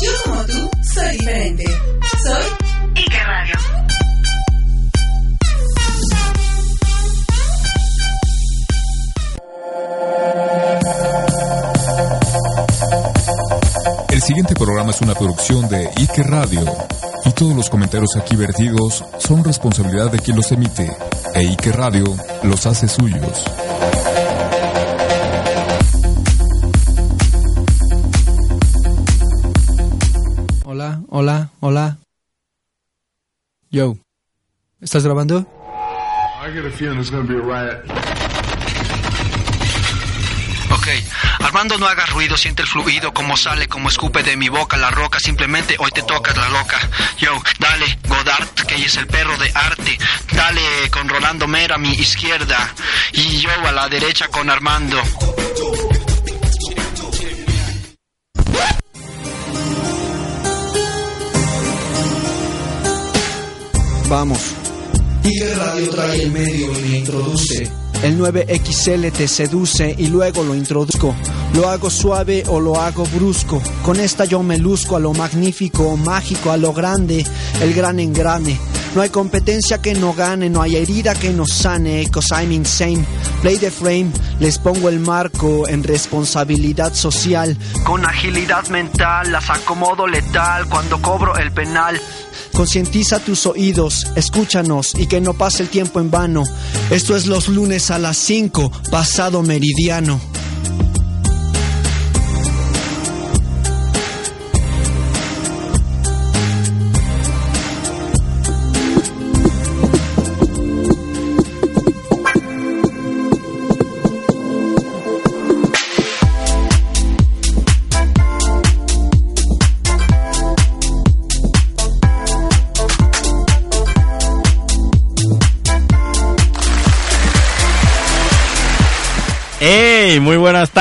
Yo como tú soy diferente. Soy Ike Radio. El siguiente programa es una producción de Ike Radio y todos los comentarios aquí vertidos son responsabilidad de quien los emite e Ike Radio los hace suyos. Hola, hola, hola. Yo, ¿estás grabando? I get a feeling there's gonna be a riot. Ok, Armando no hagas ruido, siente el fluido, como sale, como escupe de mi boca la roca, simplemente hoy te tocas la loca. Yo, dale, Godard, que es el perro de arte, dale con Rolando Mera a mi izquierda, y yo a la derecha con Armando. Vamos. Ike Radio trae el medio y me introduce. El 9XL te seduce y luego lo introduzco. Lo hago suave o lo hago brusco. Con esta yo me luzco a lo magnífico, mágico, a lo grande, el gran engrane. No hay competencia que no gane, no hay herida que no sane, cause I'm insane. Play the frame, les pongo el marco en responsabilidad social. Con agilidad mental, las acomodo letal cuando cobro el penal. Concientiza tus oídos, escúchanos y que no pase el tiempo en vano. Esto es los lunes a las 5, pasado meridiano.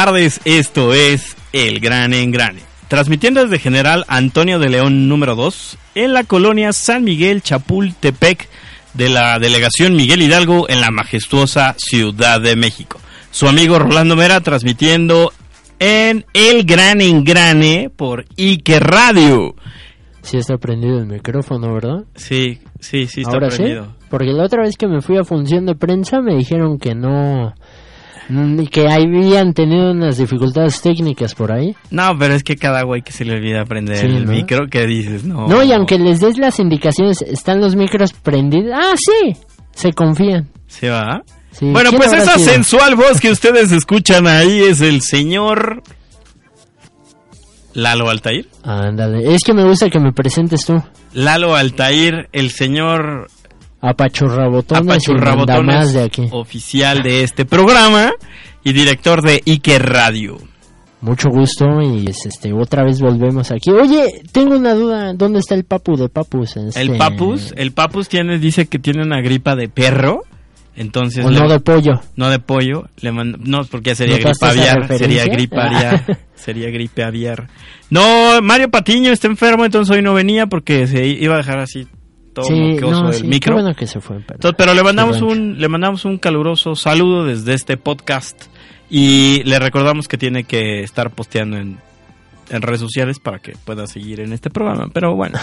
Tardes. Esto es El Gran Engrane. Transmitiendo desde General Antonio de León número 2 en la colonia San Miguel Chapultepec de la delegación Miguel Hidalgo en la majestuosa Ciudad de México. Su amigo Rolando Mera transmitiendo en El Gran Engrane por Ike Radio. Sí está prendido el micrófono, ¿verdad? Sí, sí, sí está Ahora prendido. sí. Porque la otra vez que me fui a función de prensa me dijeron que no... mm, que habían tenido unas dificultades técnicas por ahí. No, pero es que cada güey que se le olvida prender Sí, el ¿no? micro, ¿qué dices? No. No, y aunque les des las indicaciones, están los micros prendidos. Ah, sí, se confían. ¿Se va? Sí, Bueno, ¿quién pues esa sido? sensual voz que ustedes escuchan ahí es el señor Lalo Altair. Ándale, es que me gusta que me presentes tú. Lalo Altair, el señor Apachurrabotones Apachurrabotones de aquí. oficial de este programa y director de Ike Radio. Mucho gusto y es, este otra vez volvemos aquí. Oye, tengo una duda, ¿dónde está el papu de papus? Este, El Papus, el Papus tiene, dice que tiene una gripa de perro, entonces... o le- no de pollo. no de pollo, le no, porque sería ¿Notaste gripe esa aviar, sería gripe aviar, sería gripe aviar. No, Mario Patiño está enfermo, entonces hoy no venía porque se iba a dejar así todo Sí, moqueoso no, sí, micro. qué bueno que se fue. Pero, Entonces, pero le mandamos un le mandamos un caluroso saludo desde este podcast y le recordamos que tiene que estar posteando en, en redes sociales para que pueda seguir en este programa. Pero bueno,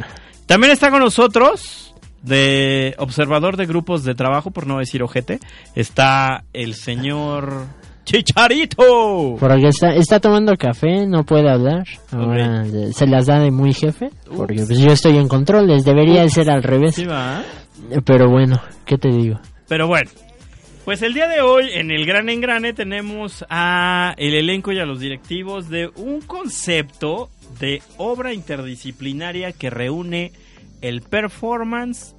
también está con nosotros de observador de grupos de trabajo, por no decir ojete, está el señor Chicharito. Por aquí está, está tomando café, no puede hablar. Ahora eh, se las da de muy jefe. Porque pues, yo estoy en controles, debería de ser al revés. Sí, va. Pero bueno, ¿qué te digo? Pero bueno, pues el día de hoy en el Gran Engrane tenemos a el elenco y a los directivos de un concepto de obra interdisciplinaria que reúne el performance,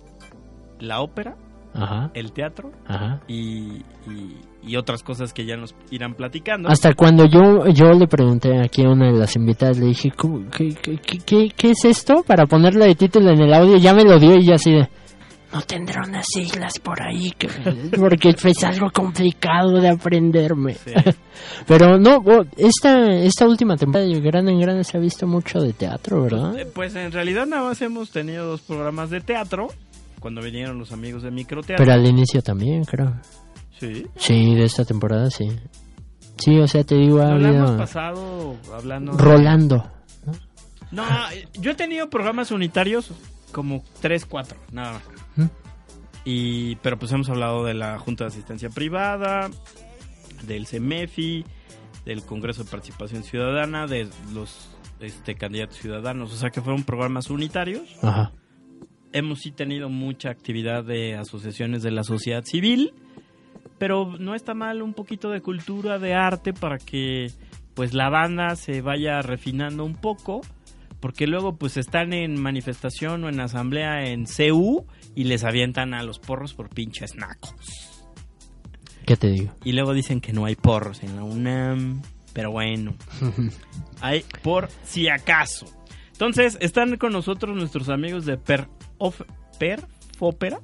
la ópera, Ajá, el teatro ajá. y, y- y otras cosas que ya nos irán platicando. Hasta cuando yo, yo le pregunté aquí a una de las invitadas, le dije, ¿cómo- qué, qué, qué- qué- es esto? Para ponerle de título en el audio, ya me lo dio y ya así de... No tendrá unas siglas por ahí, que- porque es algo complicado de aprenderme. Sí. Pero no, esta, esta última temporada de Gran en Gran se ha visto mucho de teatro, ¿verdad? Eh, Pues en realidad nada más hemos tenido dos programas de teatro cuando vinieron los amigos de microteatro. Pero al inicio también, creo. Sí. Sí, de esta temporada, sí. Sí, o sea, te digo, ha No habido... pasado hablando... Rolando. No, yo he tenido programas unitarios como 3, 4, nada más. ¿Mm? Y, pero pues hemos hablado de la Junta de Asistencia Privada, del CEMEFI, del Congreso de Participación Ciudadana, de los este, candidatos ciudadanos. O sea que fueron programas unitarios. Ajá. Hemos sí tenido mucha actividad de asociaciones de la sociedad civil, pero no está mal un poquito de cultura, de arte, para que pues la banda se vaya refinando un poco, porque luego pues están en manifestación o en asamblea en CU y les avientan a los porros por pinches nacos. ¿Qué te digo? Y luego dicen que no hay porros en la UNAM, pero bueno, hay por si acaso. Entonces, están con nosotros nuestros amigos de Per, of, per Fópera.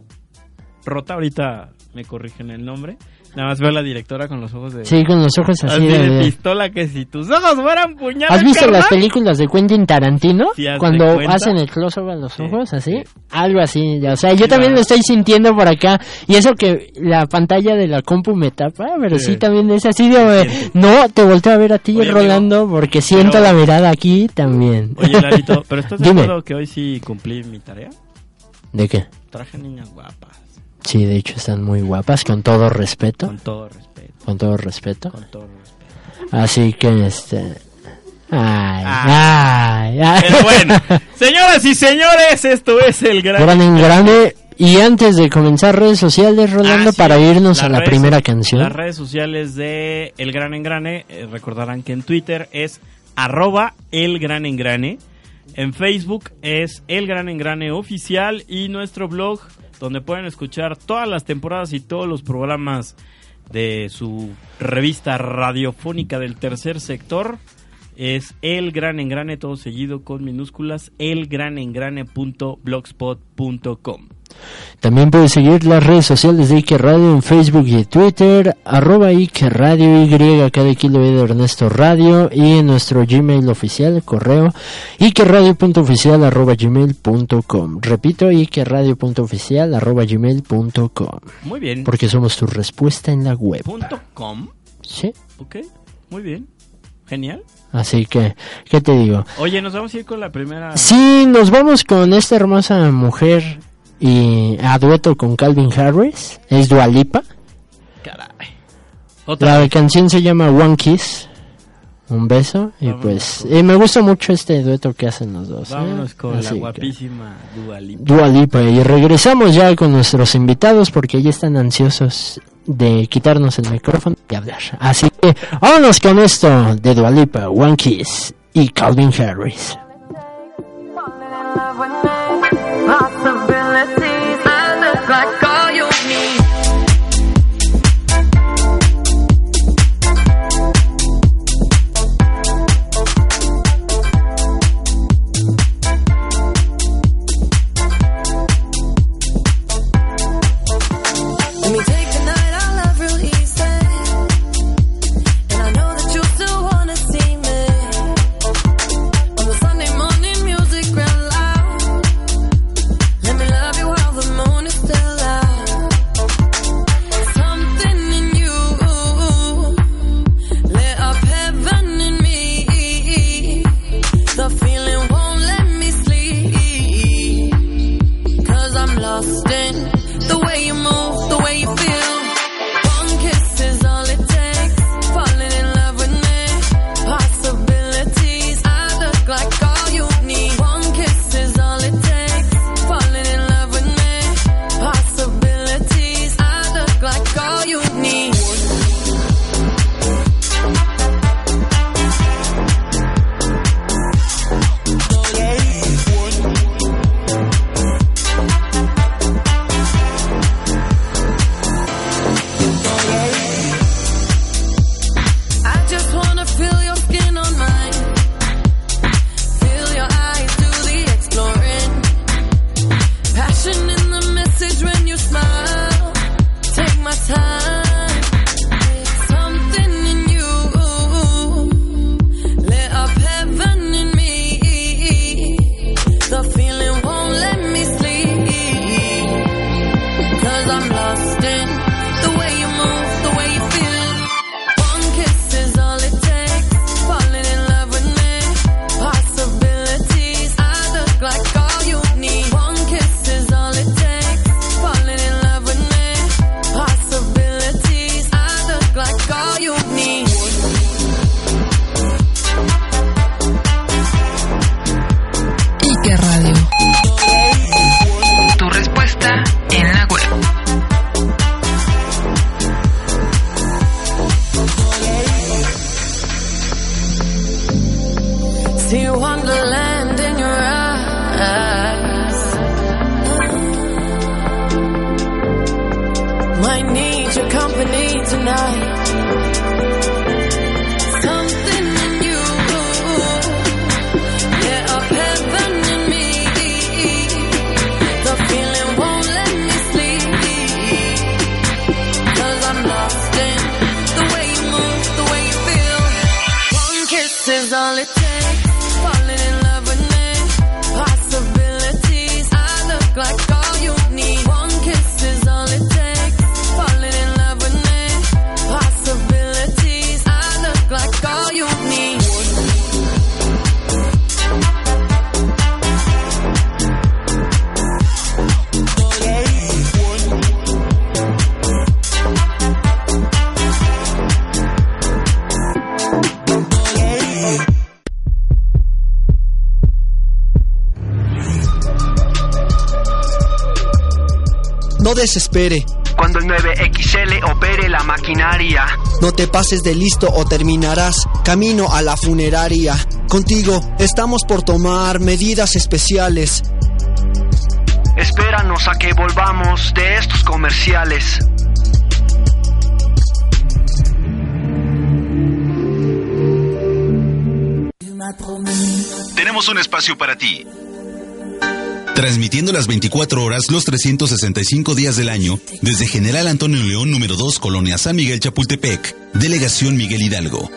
Rota, ahorita me corrigen el nombre. Nada más veo a la directora con los ojos de... Sí, con los ojos así así de... de pistola que si tus ojos fueran puñales, ¿Has visto carnal? las películas de Quentin Tarantino? Sí, Cuando cuenta. hacen el close-up a los Sí, ojos, así. sí. Algo así. ya, O sea, yo también lo estoy sintiendo por acá. Y eso que la pantalla de la compu me tapa, pero sí, también es así de... siente. No, te volteo a ver a ti, Oye, Rolando, porque siento pero- la mirada aquí también. Oye, Larito, ¿pero estás de acuerdo que hoy sí cumplí mi tarea? ¿De qué? Traje niñas guapas, Sí, de hecho están muy guapas, con todo respeto. con todo respeto, Con todo respeto. con todo respeto. Así que, este... Ay, Ah. ay, ay. Pero bueno, señoras y señores, esto es el gran... Gran en grande. Y antes de comenzar redes sociales, Rolando, Ah, sí, para irnos a la primera so- canción. Las redes sociales de El Gran Engrane, eh, recordarán que en Twitter es arroba El Gran Engrane, en Facebook es El Gran Engrane Oficial y nuestro blog donde pueden escuchar todas las temporadas y todos los programas de su revista radiofónica del tercer sector es El Gran Engrane, todo seguido con minúsculas, elgranengrane.blogspot.com. También puedes seguir las redes sociales de Ike Radio en Facebook y Twitter, arroba Ike Radio Y, cada kilo de Ernesto Radio, y en nuestro Gmail oficial, correo, ikeradio.oficial arroba gmail.com. Repito, ikeradio.oficial arroba gmail.com. Muy bien. Porque somos tu respuesta en la web. Punto .com. Sí. Ok, muy bien. Genial. Así que, ¿qué te digo? Oye, nos vamos a ir con la primera. Sí, nos vamos con esta hermosa mujer y a dueto con Calvin Harris. Es Dualipa. Caray. Otra La canción se llama One Kiss. Un beso. Y pues con- eh, me gusta mucho este dueto que hacen los dos. ¿eh? Vámonos con Así la guapísima Dua Lipa. Dua Lipa. Y regresamos ya con nuestros invitados porque ya están ansiosos de quitarnos el micrófono y hablar. Así que vámonos con esto de Dua Lipa, One Kiss y Calvin Harris. Desespere, Cuando el 9XL opere la maquinaria. no te pases de listo o terminarás camino a la funeraria. Contigo estamos por tomar medidas especiales. Espéranos a que volvamos de estos comerciales. Tenemos un espacio para ti. Transmitiendo las 24 horas, los 365 días del año, desde General Antonio León, número 2, Colonia San Miguel Chapultepec, Delegación Miguel Hidalgo.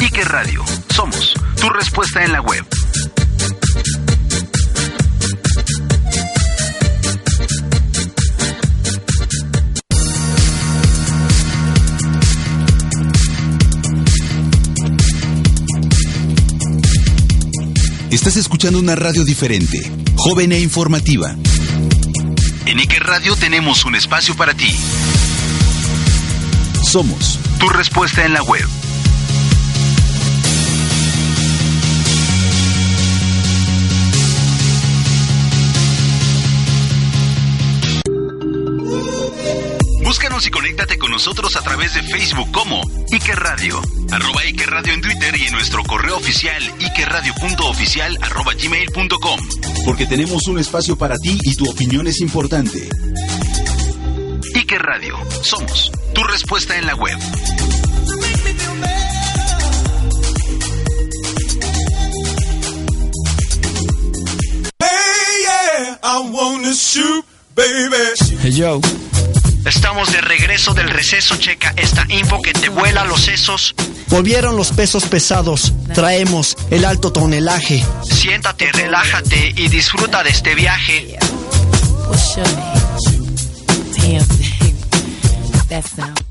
Ike Radio. Somos tu respuesta en la web. Estás escuchando una radio diferente, joven e informativa. En Ike Radio tenemos un espacio para ti. Somos Tu respuesta en la web. Búscanos y conéctate con nosotros a través de Facebook como Ike Radio, arroba Ike Radio en Twitter y en nuestro correo oficial ikeradio.oficial arroba gmail.com. Porque tenemos un espacio para ti y tu opinión es importante. Ike Radio. Somos tu respuesta en la web. Hey yo, Estamos de regreso del receso. Checa esta info que te vuela los sesos. volvieron los pesos pesados. Traemos el alto tonelaje. Siéntate, relájate y disfruta de este viaje. What's your name? Damn, baby. That sound.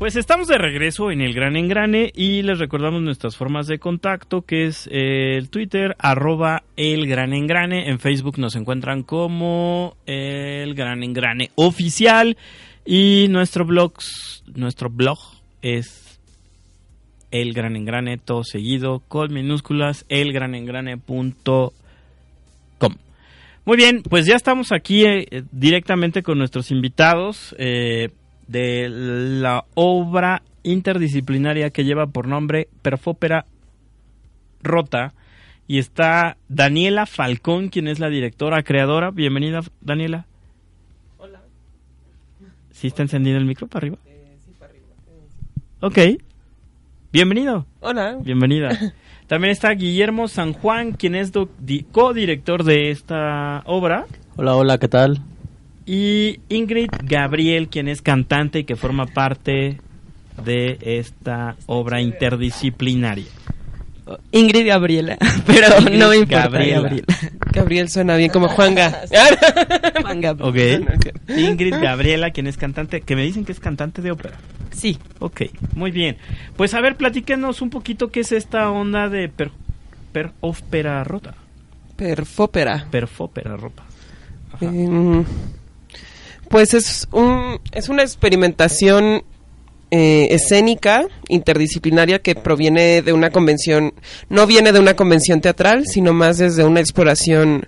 Pues estamos de regreso en el Gran Engrane y les recordamos nuestras formas de contacto que es eh, el Twitter arroba el Gran Engrane, en Facebook nos encuentran como el Gran Engrane oficial y nuestro blog, nuestro blog es el Gran Engrane todo seguido con minúsculas elgranengrane.com. Muy bien, pues ya estamos aquí eh, directamente con nuestros invitados. eh, de la obra interdisciplinaria que lleva por nombre Perfópera Rota. Y está Daniela Falcón, quien es la directora, creadora. Bienvenida, Daniela. Hola. ¿Sí está encendido el micro para arriba? sí, para arriba. Ok. Bienvenido. Hola. Bienvenida. También está Guillermo San Juan, quien es co-director de esta obra. Hola, hola, ¿qué tal? Y Ingrid Gabriel, quien es cantante y que forma parte de esta obra interdisciplinaria? Ingrid Gabriela, pero Ingrid no me importa Gabriela. Gabriela. Gabriel suena bien como Juanga. Juan Gab- Ok. Ingrid Gabriela, quien es cantante, que me dicen que es cantante de ópera. Sí. Ok, muy bien. Pues a ver, platíquenos un poquito qué es esta onda de per, per ópera rota. Perfópera. Perfópera rota. Em, pues es un es una experimentación eh, escénica interdisciplinaria que proviene de una convención no viene de una convención teatral sino más desde una exploración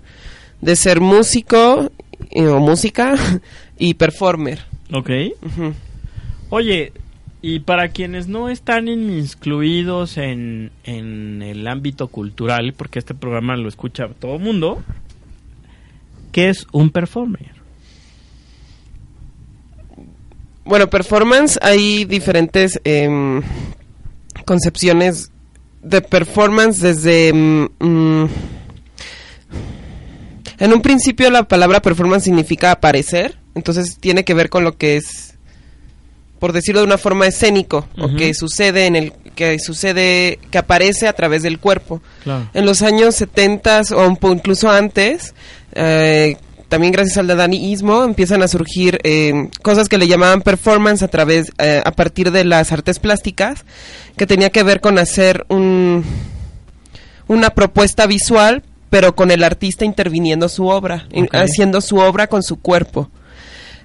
de ser músico eh, o música y performer Ok. Oye, y para quienes no están incluidos en, en el ámbito cultural, porque este programa lo escucha todo el mundo, ¿qué es un performer? Bueno, performance, hay diferentes em, concepciones de performance desde... mm, mm, en un principio la palabra performance significa aparecer, entonces tiene que ver con lo que es, por decirlo de una forma escénico, o Ujú. que sucede en el, que sucede, que aparece a través del cuerpo. Claro. En los años 70 o incluso antes, eh, también gracias al dadaísmo empiezan a surgir eh, cosas que le llamaban performance a través, eh, a partir de las artes plásticas, que tenía que ver con hacer un, una propuesta visual, pero con el artista interviniendo su obra, haciendo su obra con su cuerpo.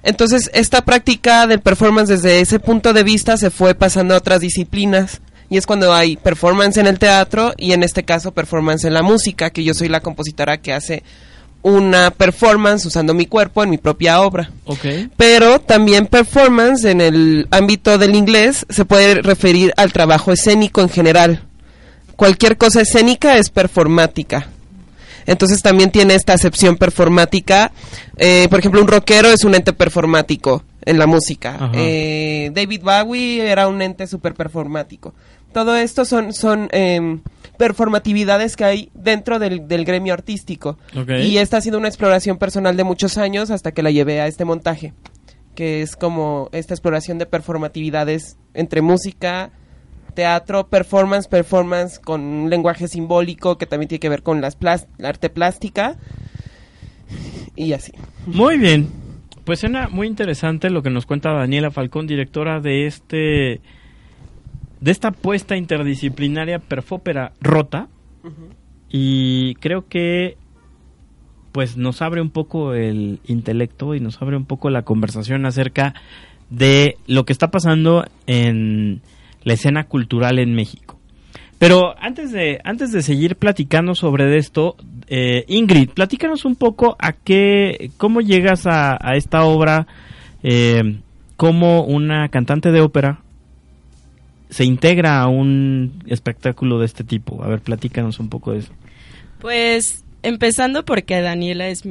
Entonces, esta práctica del performance desde ese punto de vista se fue pasando a otras disciplinas. Y es cuando hay performance en el teatro y en este caso performance en la música, que yo soy la compositora que hace una performance usando mi cuerpo en mi propia obra. Ok. Pero también performance en el ámbito del inglés se puede referir al trabajo escénico en general. Cualquier cosa escénica es performática. Entonces también tiene esta acepción performática. Eh, por ejemplo, un rockero es un ente performático en la música. Eh, David Bowie era un ente super performático. Todo esto son, son em, performatividades que hay dentro del, del gremio artístico. Ok. Y esta ha sido una exploración personal de muchos años hasta que la llevé a este montaje, que es como esta exploración de performatividades entre música, teatro, performance, performance con un lenguaje simbólico que también tiene que ver con las plas- la arte plástica y así. Muy bien. Pues suena muy interesante lo que nos cuenta Daniela Falcón, directora de este de esta apuesta interdisciplinaria Perfópera Rota. Y creo que pues nos abre un poco el intelecto y nos abre un poco la conversación acerca de lo que está pasando en la escena cultural en México. Pero antes de, antes de seguir platicando sobre esto, eh, Ingrid, platícanos un poco a qué, cómo llegas a, a esta obra, eh, cómo una cantante de ópera se integra a un espectáculo de este tipo. A ver, platícanos un poco de eso. Pues empezando porque Daniela es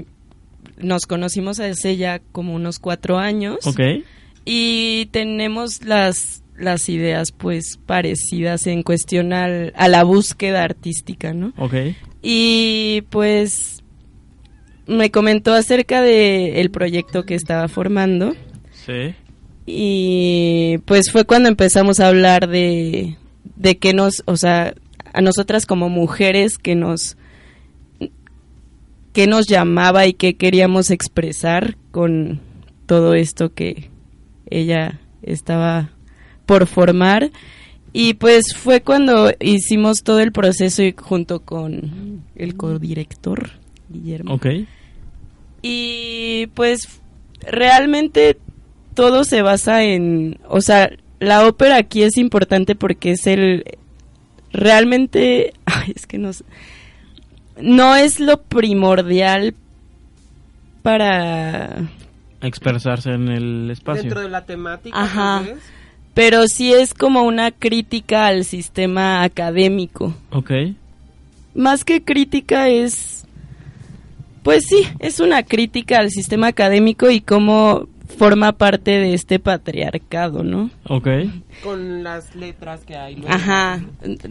nos conocimos hace ya como unos cuatro años Ok. y tenemos las las ideas pues parecidas en cuestión al- a la búsqueda artística, ¿no? Ok. Y pues me comentó acerca de el proyecto que estaba formando Sí. Y pues fue cuando empezamos a hablar de, de que nos, o sea, a nosotras como mujeres que nos que nos llamaba y que queríamos expresar con todo esto que ella estaba por formar y pues fue cuando hicimos todo el proceso y junto con el codirector Guillermo Ok. y pues realmente todo se basa en, o sea, la ópera aquí es importante porque es el realmente, ay, es que no sé, no es lo primordial para Expresarse en el espacio. Dentro de la temática. Ajá. pero sí es como una crítica al sistema académico. Ok. Más que crítica es pues sí, es una crítica al sistema académico y cómo forma parte de este patriarcado, ¿no? Ok. Con las letras que hay. luego. Ajá.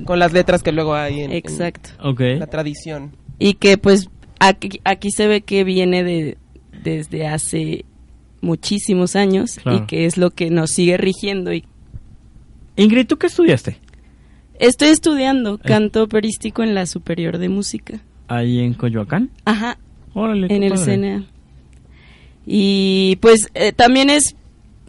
Con las letras que luego hay en, en Exacto. Ok. la tradición. Y que pues aquí, aquí se ve que viene de desde hace muchísimos años Claro. y que es lo que nos sigue rigiendo y Ingrid, ¿tú qué estudiaste? Estoy estudiando canto operístico en la Superior de Música. Ahí en Coyoacán. Ajá. Órale, qué En el. CNA. Y pues eh, también es,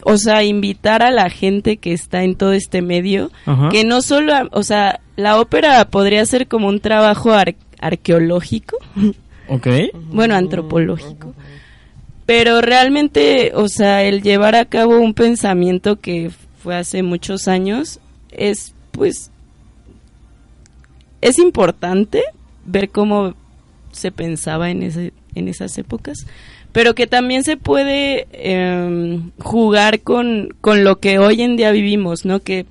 o sea, invitar a la gente que está en todo este medio, Ajá. que no solo, o sea, la ópera podría ser como un trabajo ar- arqueológico, Ok. bueno, antropológico. Pero realmente, o sea, el llevar a cabo un pensamiento que fue hace muchos años es, pues, es importante ver cómo se pensaba en, ese, en esas épocas, pero que también se puede em, jugar con, con lo que hoy en día vivimos, ¿no? Que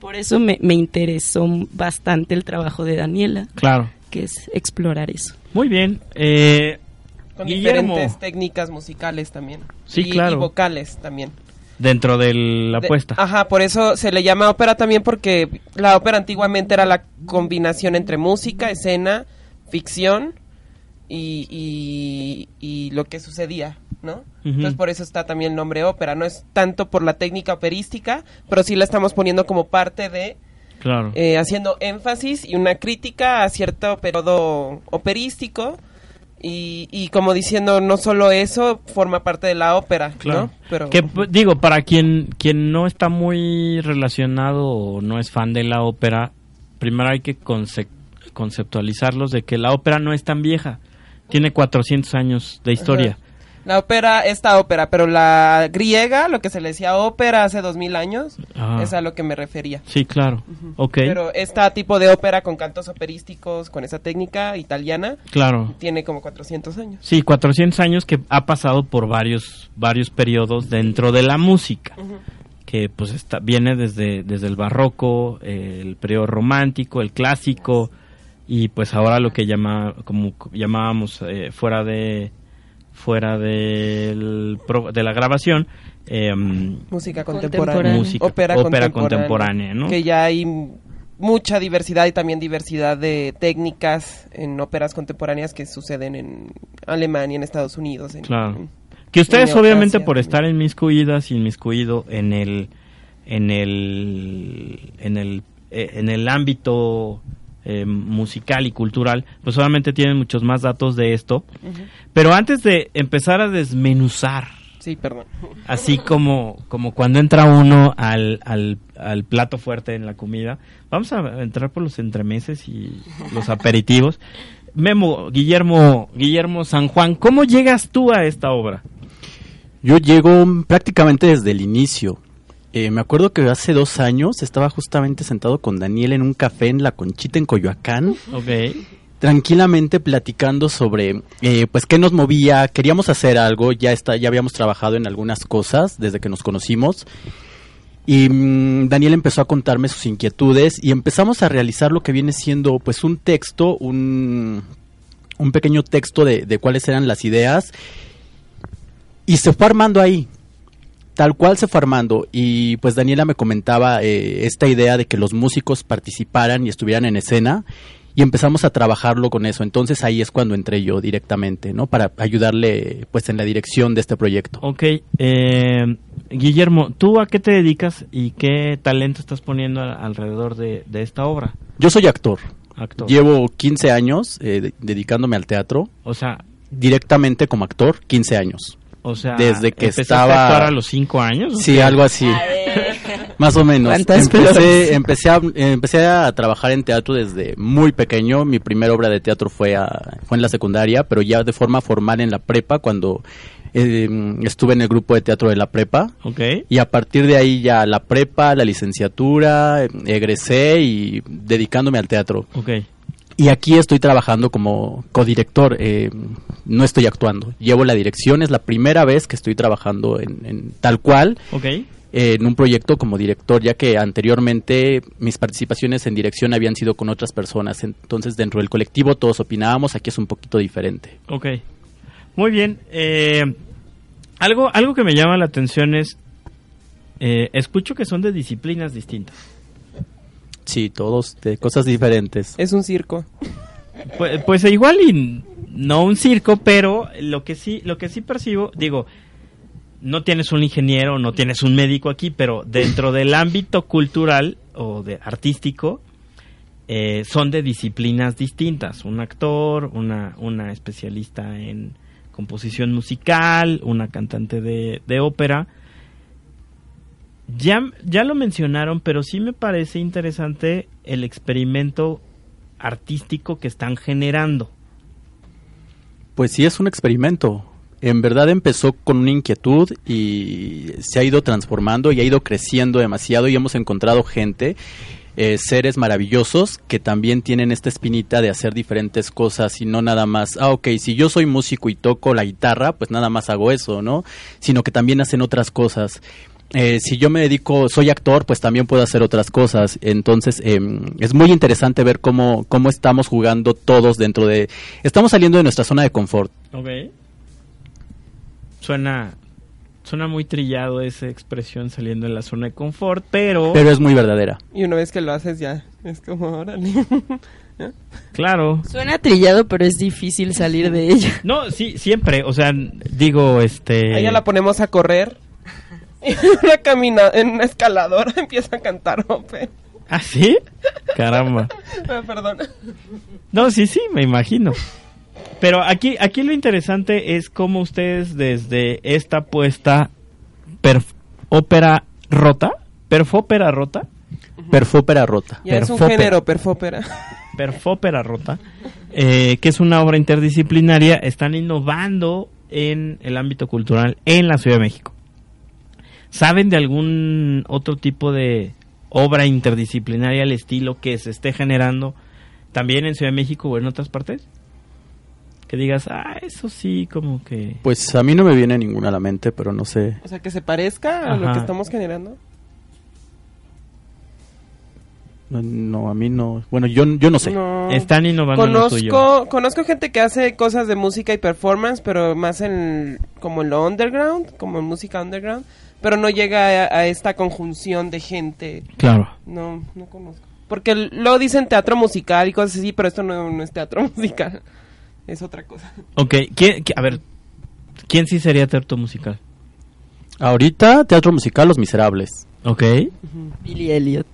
por eso me, me interesó bastante el trabajo de Daniela, Claro. que es explorar eso. Muy bien. Eh, Con Guillermo, diferentes técnicas musicales también. Sí, y, claro. Y vocales también. dentro de la De- apuesta. Ajá, por eso se le llama ópera también porque la ópera antiguamente era la combinación entre música, escena, ficción y, y, y lo que sucedía, ¿no? Entonces por eso está también el nombre ópera. No es tanto por la técnica operística, pero sí la estamos poniendo como parte de, Claro. eh, haciendo énfasis y una crítica a cierto periodo operístico. Y, y como diciendo, no solo eso forma parte de la ópera, Claro. ¿no? Pero, Que digo, para quien, quien no está muy relacionado o no es fan de la ópera, primero hay que conce- conceptualizarlos de que la ópera no es tan vieja. Tiene 400 años de historia. Ajá. La ópera, esta ópera, pero la griega, lo que se le decía ópera hace dos mil años, Ah. es a lo que me refería. Sí, claro. Ok. Pero este tipo de ópera con cantos operísticos, con esa técnica italiana, Claro. tiene como 400 años. Sí, 400 años que ha pasado por varios varios periodos dentro de la música. Que pues está, viene desde, desde el barroco, eh, el periodo romántico, el clásico y pues ahora lo que llama como llamábamos eh, fuera de fuera del pro- de la grabación em, Música Contemporánea. contemporánea. Música- ópera, ópera contemporánea. contemporánea, ¿no? Que ya hay mucha diversidad y también diversidad de técnicas en óperas contemporáneas que suceden en Alemania, en Estados Unidos. En, Claro. en- Que ustedes en obviamente por estar inmiscuidas y inmiscuido en el en el en el eh, en el ámbito eh, musical y cultural, pues obviamente tienen muchos más datos de esto. Pero antes de empezar a desmenuzar, Sí, perdón. así como como cuando entra uno al, al, al plato fuerte en la comida, vamos a entrar por los entremeses y los aperitivos. Memo, Guillermo, Guillermo San Juan, ¿cómo llegas tú a esta obra? Yo llego prácticamente desde el inicio. Eh, me acuerdo que hace dos años estaba justamente sentado con Daniel en un café en La Conchita en Coyoacán, Ok. tranquilamente platicando sobre, eh, pues, qué nos movía. Queríamos hacer algo, ya está, ya habíamos trabajado en algunas cosas desde que nos conocimos. Y mm, Daniel empezó a contarme sus inquietudes y empezamos a realizar lo que viene siendo, pues, un texto, un, un pequeño texto de, de cuáles eran las ideas. Y se fue armando ahí, tal cual se fue armando. Y pues Daniela me comentaba eh, esta idea de que los músicos participaran y estuvieran en escena. Y empezamos a trabajarlo con eso. Entonces ahí es cuando entré yo directamente, ¿no? Para ayudarle, pues, en la dirección de este proyecto. Ok, eh, Guillermo, ¿tú a qué te dedicas y qué talento estás poniendo alrededor de, de esta obra? Yo soy actor. Actor. Llevo 15 años eh, de- dedicándome al teatro. O sea, Directamente como actor, 15 años. O sea, Desde que ¿empezaste estaba... a actuar a los cinco años? ¿o Sí, qué? algo así. Más o menos. ¿Cuántas Empecé, empecé, a, empecé a trabajar en teatro desde muy pequeño. Mi primera obra de teatro fue, a- fue en la secundaria, pero ya de forma formal en la prepa, cuando eh, estuve en el grupo de teatro de la prepa. Ok. Y a partir de ahí ya la prepa, la licenciatura, egresé y dedicándome al teatro. Ok. Y aquí estoy trabajando como codirector, eh, no estoy actuando. Llevo la dirección, es la primera vez que estoy trabajando en, en tal cual Ok. eh, en un proyecto como director, ya que anteriormente mis participaciones en dirección habían sido con otras personas. Entonces, dentro del colectivo todos opinábamos, aquí es un poquito diferente. Ok. Muy bien. eh, algo, algo que me llama la atención es, eh, escucho que son de disciplinas distintas. Sí, todos de cosas diferentes. Es un circo. Pues, pues igual y no un circo, pero lo que sí, lo que sí percibo, digo, no tienes un ingeniero, no tienes un médico aquí, pero dentro del ámbito cultural o de artístico, eh, son de disciplinas distintas. Un actor, una, una especialista en composición musical, una cantante de, de ópera. Ya, ya lo mencionaron, pero sí me parece interesante el experimento artístico que están generando. Pues sí, es un experimento. En verdad empezó con una inquietud y se ha ido transformando y ha ido creciendo demasiado y hemos encontrado gente, eh, seres maravillosos que también tienen esta espinita de hacer diferentes cosas y no nada más, ah, ok, si yo soy músico y toco la guitarra, pues nada más hago eso, ¿no? Sino que también hacen otras cosas. Eh, si yo me dedico, soy actor, pues también puedo hacer otras cosas. Entonces, em, es muy interesante ver cómo, cómo estamos jugando todos dentro de... Estamos saliendo de nuestra zona de confort. Ok. Suena, suena muy trillado esa expresión saliendo de la zona de confort, pero... Pero es muy verdadera. Y una vez que lo haces ya, es como, órale. Claro. Suena trillado, pero es difícil salir de ella. No, sí, siempre. O sea, digo, este... A ella la ponemos a correr. En una, camina en una escaladora empieza a cantar ópera. ¿Ah, sí? Caramba. Ah, Perdón. No, sí, sí, me imagino. Pero aquí, aquí lo interesante es cómo ustedes desde esta puesta perf- ópera rota, perfópera rota, Perfópera rota. Ya es un género, perfópera. perfópera rota, eh, que es una obra interdisciplinaria, están innovando en el ámbito cultural en la Ciudad de México. ¿Saben de algún otro tipo de obra interdisciplinaria al estilo que se esté generando también en Ciudad de México o en otras partes? Que digas, ah, eso sí, como que... Pues a mí no me viene ninguna a la mente, pero no sé. O sea, que se parezca a lo que estamos generando. No, no, a mí no. Bueno, yo, yo no sé. No. Están innovando en lo suyo. Conozco, conozco gente que hace cosas de música y performance, pero más en como en lo underground, como en música underground, pero no llega a, a esta conjunción de gente. Claro. No, no conozco. Porque luego dicen teatro musical y cosas así, pero esto no, no es teatro musical. Es otra cosa. Ok, ¿quién- qui- a ver, ¿quién sí sería teatro musical? Ahorita, teatro musical, Los Miserables. Ok. Billy Elliot.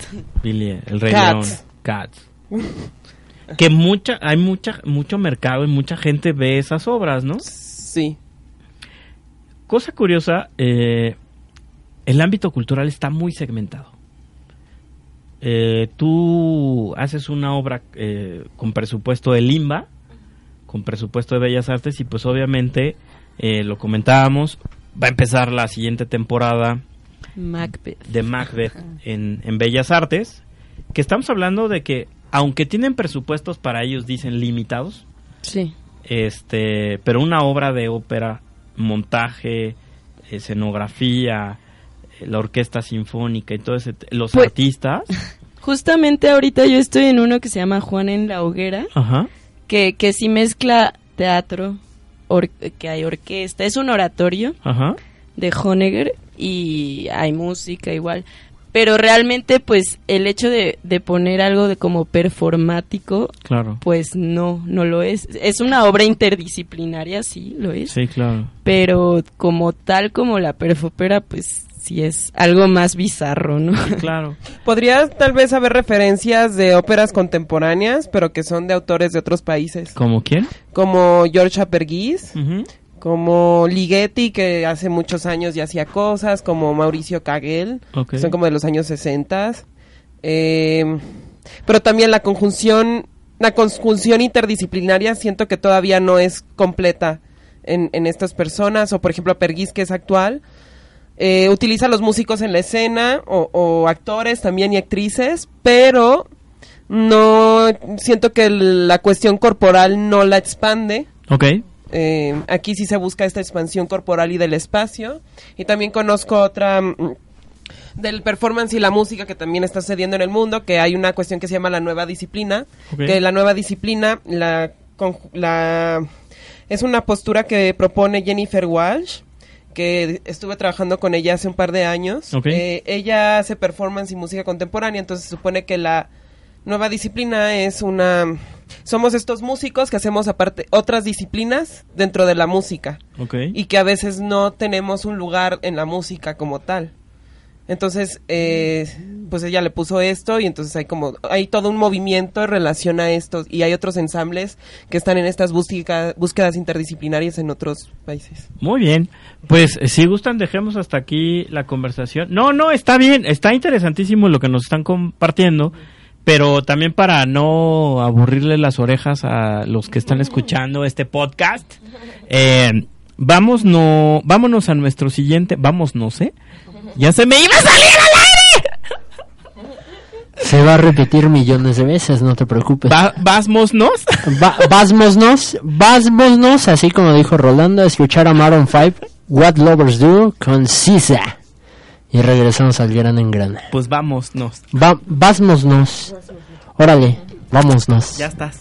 Billy, el Rey Cats. León. Cats. Que mucha, hay mucha, mucho mercado y mucha gente ve esas obras, ¿no? Sí. Cosa curiosa, eh, el ámbito cultural está muy segmentado. Eh, tú haces una obra eh, con presupuesto de Limba, con presupuesto de Bellas Artes y pues obviamente, eh, lo comentábamos, va a empezar la siguiente temporada Macbeth. de Macbeth en, en Bellas Artes, que estamos hablando de que, aunque tienen presupuestos para ellos, dicen limitados, Sí. este, pero una obra de ópera, montaje, escenografía, la orquesta sinfónica y todo ese, t- los Pues- artistas, Justamente ahorita yo estoy en uno que se llama Juan en la Hoguera, ajá, que, que sí mezcla teatro, or- que hay orquesta, es un oratorio ajá, de Honegger y hay música igual. Pero realmente, pues, el hecho de, de poner algo de como performático, claro, pues no, no lo es. Es una obra interdisciplinaria, sí, lo es. sí, claro, Pero como tal, como la perfopera, pues sí es algo más bizarro, ¿no? claro, Podría tal vez haber referencias de óperas contemporáneas, pero que son de autores de otros países. ¿como quién? Como George Apergis, Ujú. como Ligeti, que hace muchos años ya hacía cosas, como Mauricio Caguel, Ok. que son como de los años 60. Eh, pero también la conjunción, la conjunción interdisciplinaria siento que todavía no es completa en, en estas personas, o por ejemplo Apergis, que es actual. Eh, utiliza a los músicos en la escena o, o actores también y actrices, pero no siento que la cuestión corporal no la expande. Ok, Eh, aquí sí se busca esta expansión corporal y del espacio. Y también conozco otra mm, del performance y la música que también está sucediendo en el mundo, que hay una cuestión que se llama la nueva disciplina, Ok. que la nueva disciplina la, conju- la es una postura que propone Jennifer Walsh, que estuve trabajando con ella hace un par de años. Eh, ella hace performance y música contemporánea, entonces se supone que la nueva disciplina es una somos estos músicos que hacemos aparte otras disciplinas dentro de la música Ok. y que a veces no tenemos un lugar en la música como tal. Entonces, eh, pues ella le puso esto y entonces hay como, hay todo un movimiento en relación a esto y hay otros ensambles que están en estas búsqueda- búsquedas interdisciplinarias en otros países. Muy bien. Pues eh, si gustan, dejemos hasta aquí la conversación. No, no, está bien. Está interesantísimo lo que nos están compartiendo. Pero también para no aburrirle las orejas a los que están escuchando este podcast, eh, vamos no, vámonos a nuestro siguiente. Vamos, no sé. Ya se me iba a salir al aire. Se va a repetir millones de veces, no te preocupes. Va, ¿Vásmonos? Va, vásmonos, así como dijo Rolando, a escuchar a Maroon 5, What Lovers Do, con Sisa. Y regresamos al gran engrane. Pues vámonos. Va, vásmonos. Órale, vámonos. Ya estás.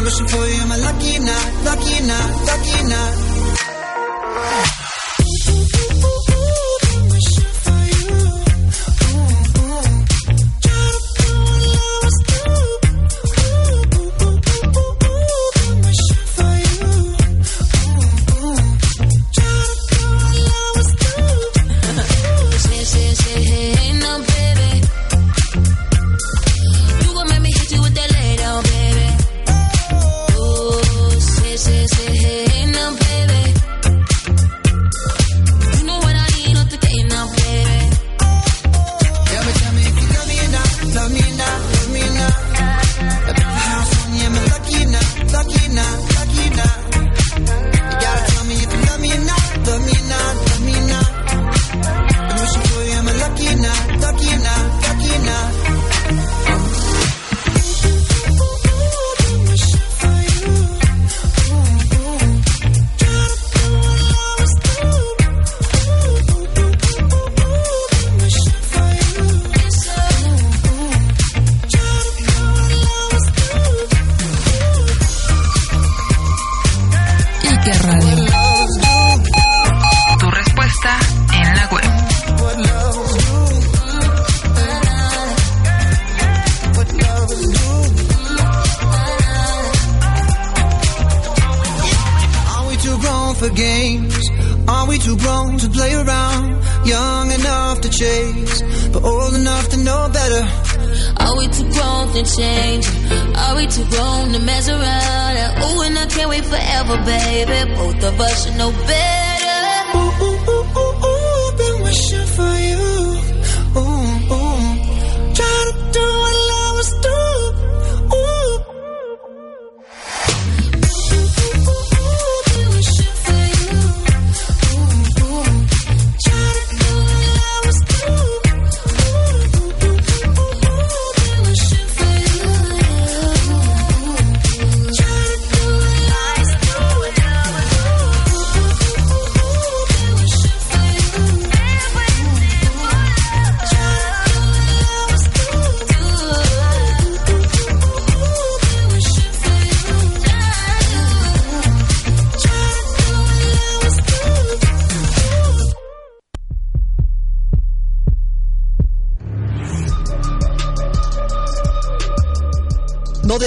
Been wishing for you, am I lucky not, lucky not, lucky not?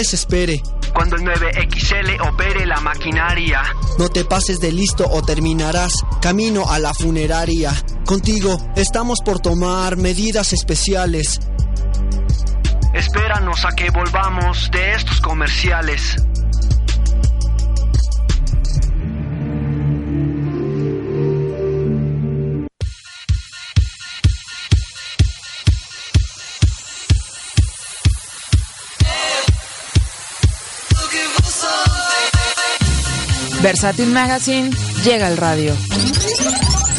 Desespere, Cuando el 9XL opere la maquinaria. no te pases de listo o terminarás camino a la funeraria. Contigo estamos por tomar medidas especiales. Espéranos a que volvamos de estos comerciales. Versátil Magazine llega al radio.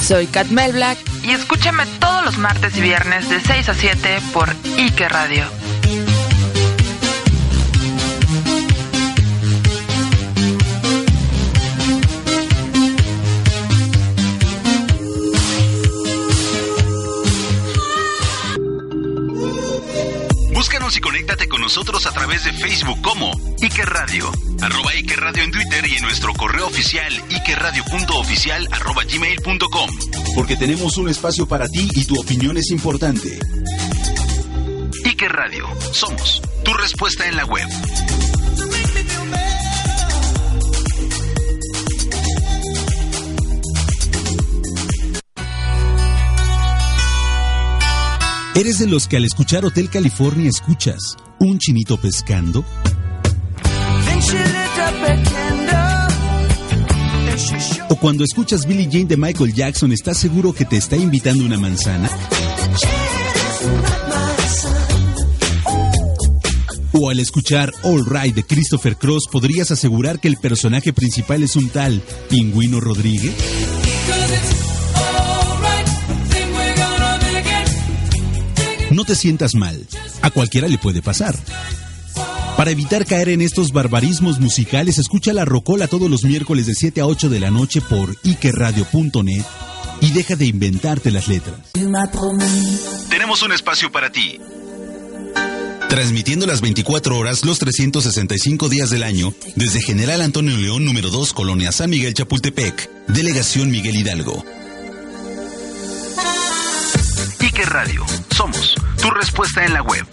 Soy Kat Mel Black y escúchame todos los martes y viernes de 6 a 7 por Ike Radio. Y conéctate con nosotros a través de Facebook como Iker Radio, arroba Iker Radio en Twitter y en nuestro correo oficial ikerradio.oficial arroba gmail.com. Porque tenemos un espacio para ti y tu opinión es importante. Iker Radio, somos tu respuesta en la web. ¿Eres de los que al escuchar Hotel California escuchas un chinito pescando? ¿O cuando escuchas Billie Jean de Michael Jackson estás seguro que te está invitando una manzana? ¿O al escuchar All Right de Christopher Cross podrías asegurar que el personaje principal es un tal Pingüino Rodríguez? No te sientas mal, a cualquiera le puede pasar. Para evitar caer en estos barbarismos musicales, escucha la Rocola todos los miércoles de 7 a 8 de la noche por ikerradio.net y deja de inventarte las letras. Tenemos un espacio para ti. Transmitiendo las 24 horas, los 365 días del año, desde General Antonio León, número 2, Colonia San Miguel Chapultepec, Delegación Miguel Hidalgo. Iker Radio, somos tu respuesta en la web.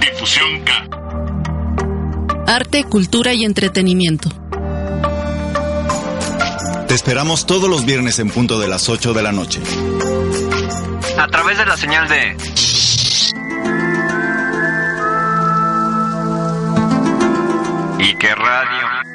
Difusión K. Arte, cultura y entretenimiento. Te esperamos todos los viernes en punto de las 8 de la noche. A través de la señal de Ike Radio.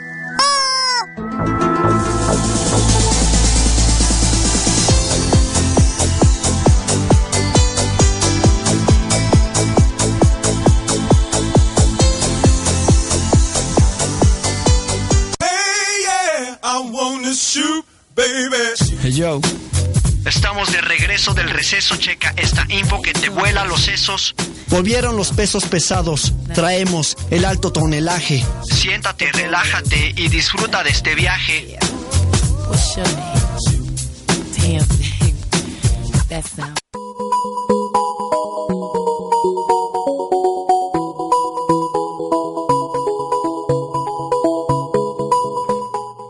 Hey yo. Estamos de regreso del receso, checa esta info que te vuela los sesos. Volvieron los pesos pesados, traemos el alto tonelaje. Siéntate, relájate y disfruta de este viaje.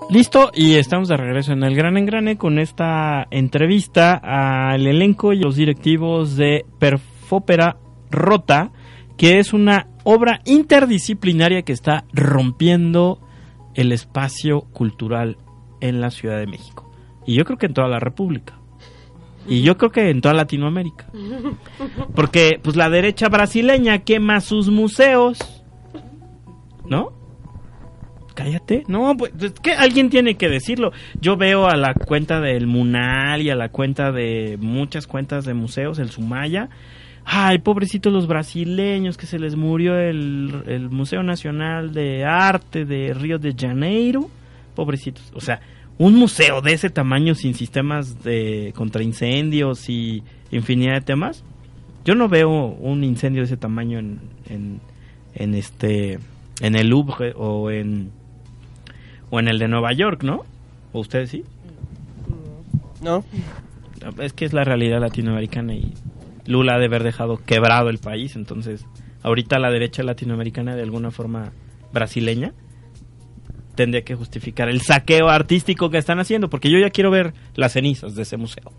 Listo, y estamos de regreso en el Gran Engrane con esta entrevista al elenco y los directivos de Perfópera Rota, que es una obra interdisciplinaria que está rompiendo el espacio cultural en la Ciudad de México. Y yo creo que en toda la República. Y yo creo que en toda Latinoamérica. Porque pues la derecha brasileña quema sus museos. ¿No? Cállate. No, pues es que alguien tiene que decirlo. Yo veo a la cuenta del Munal y a la cuenta de muchas cuentas de museos, el Sumaya. Ay, pobrecitos los brasileños que se les murió el, el Museo Nacional de Arte de Río de Janeiro. Pobrecitos. O sea, un museo de ese tamaño sin sistemas de contra incendios y infinidad de temas. Yo no veo un incendio de ese tamaño en, en, en este en el Louvre o en o en el de Nueva York, ¿no? ¿O ustedes sí? No. Es que es la realidad latinoamericana y Lula ha de haber dejado quebrado el país, entonces ahorita la derecha latinoamericana de alguna forma brasileña tendría que justificar el saqueo artístico que están haciendo, porque yo ya quiero ver las cenizas de ese museo.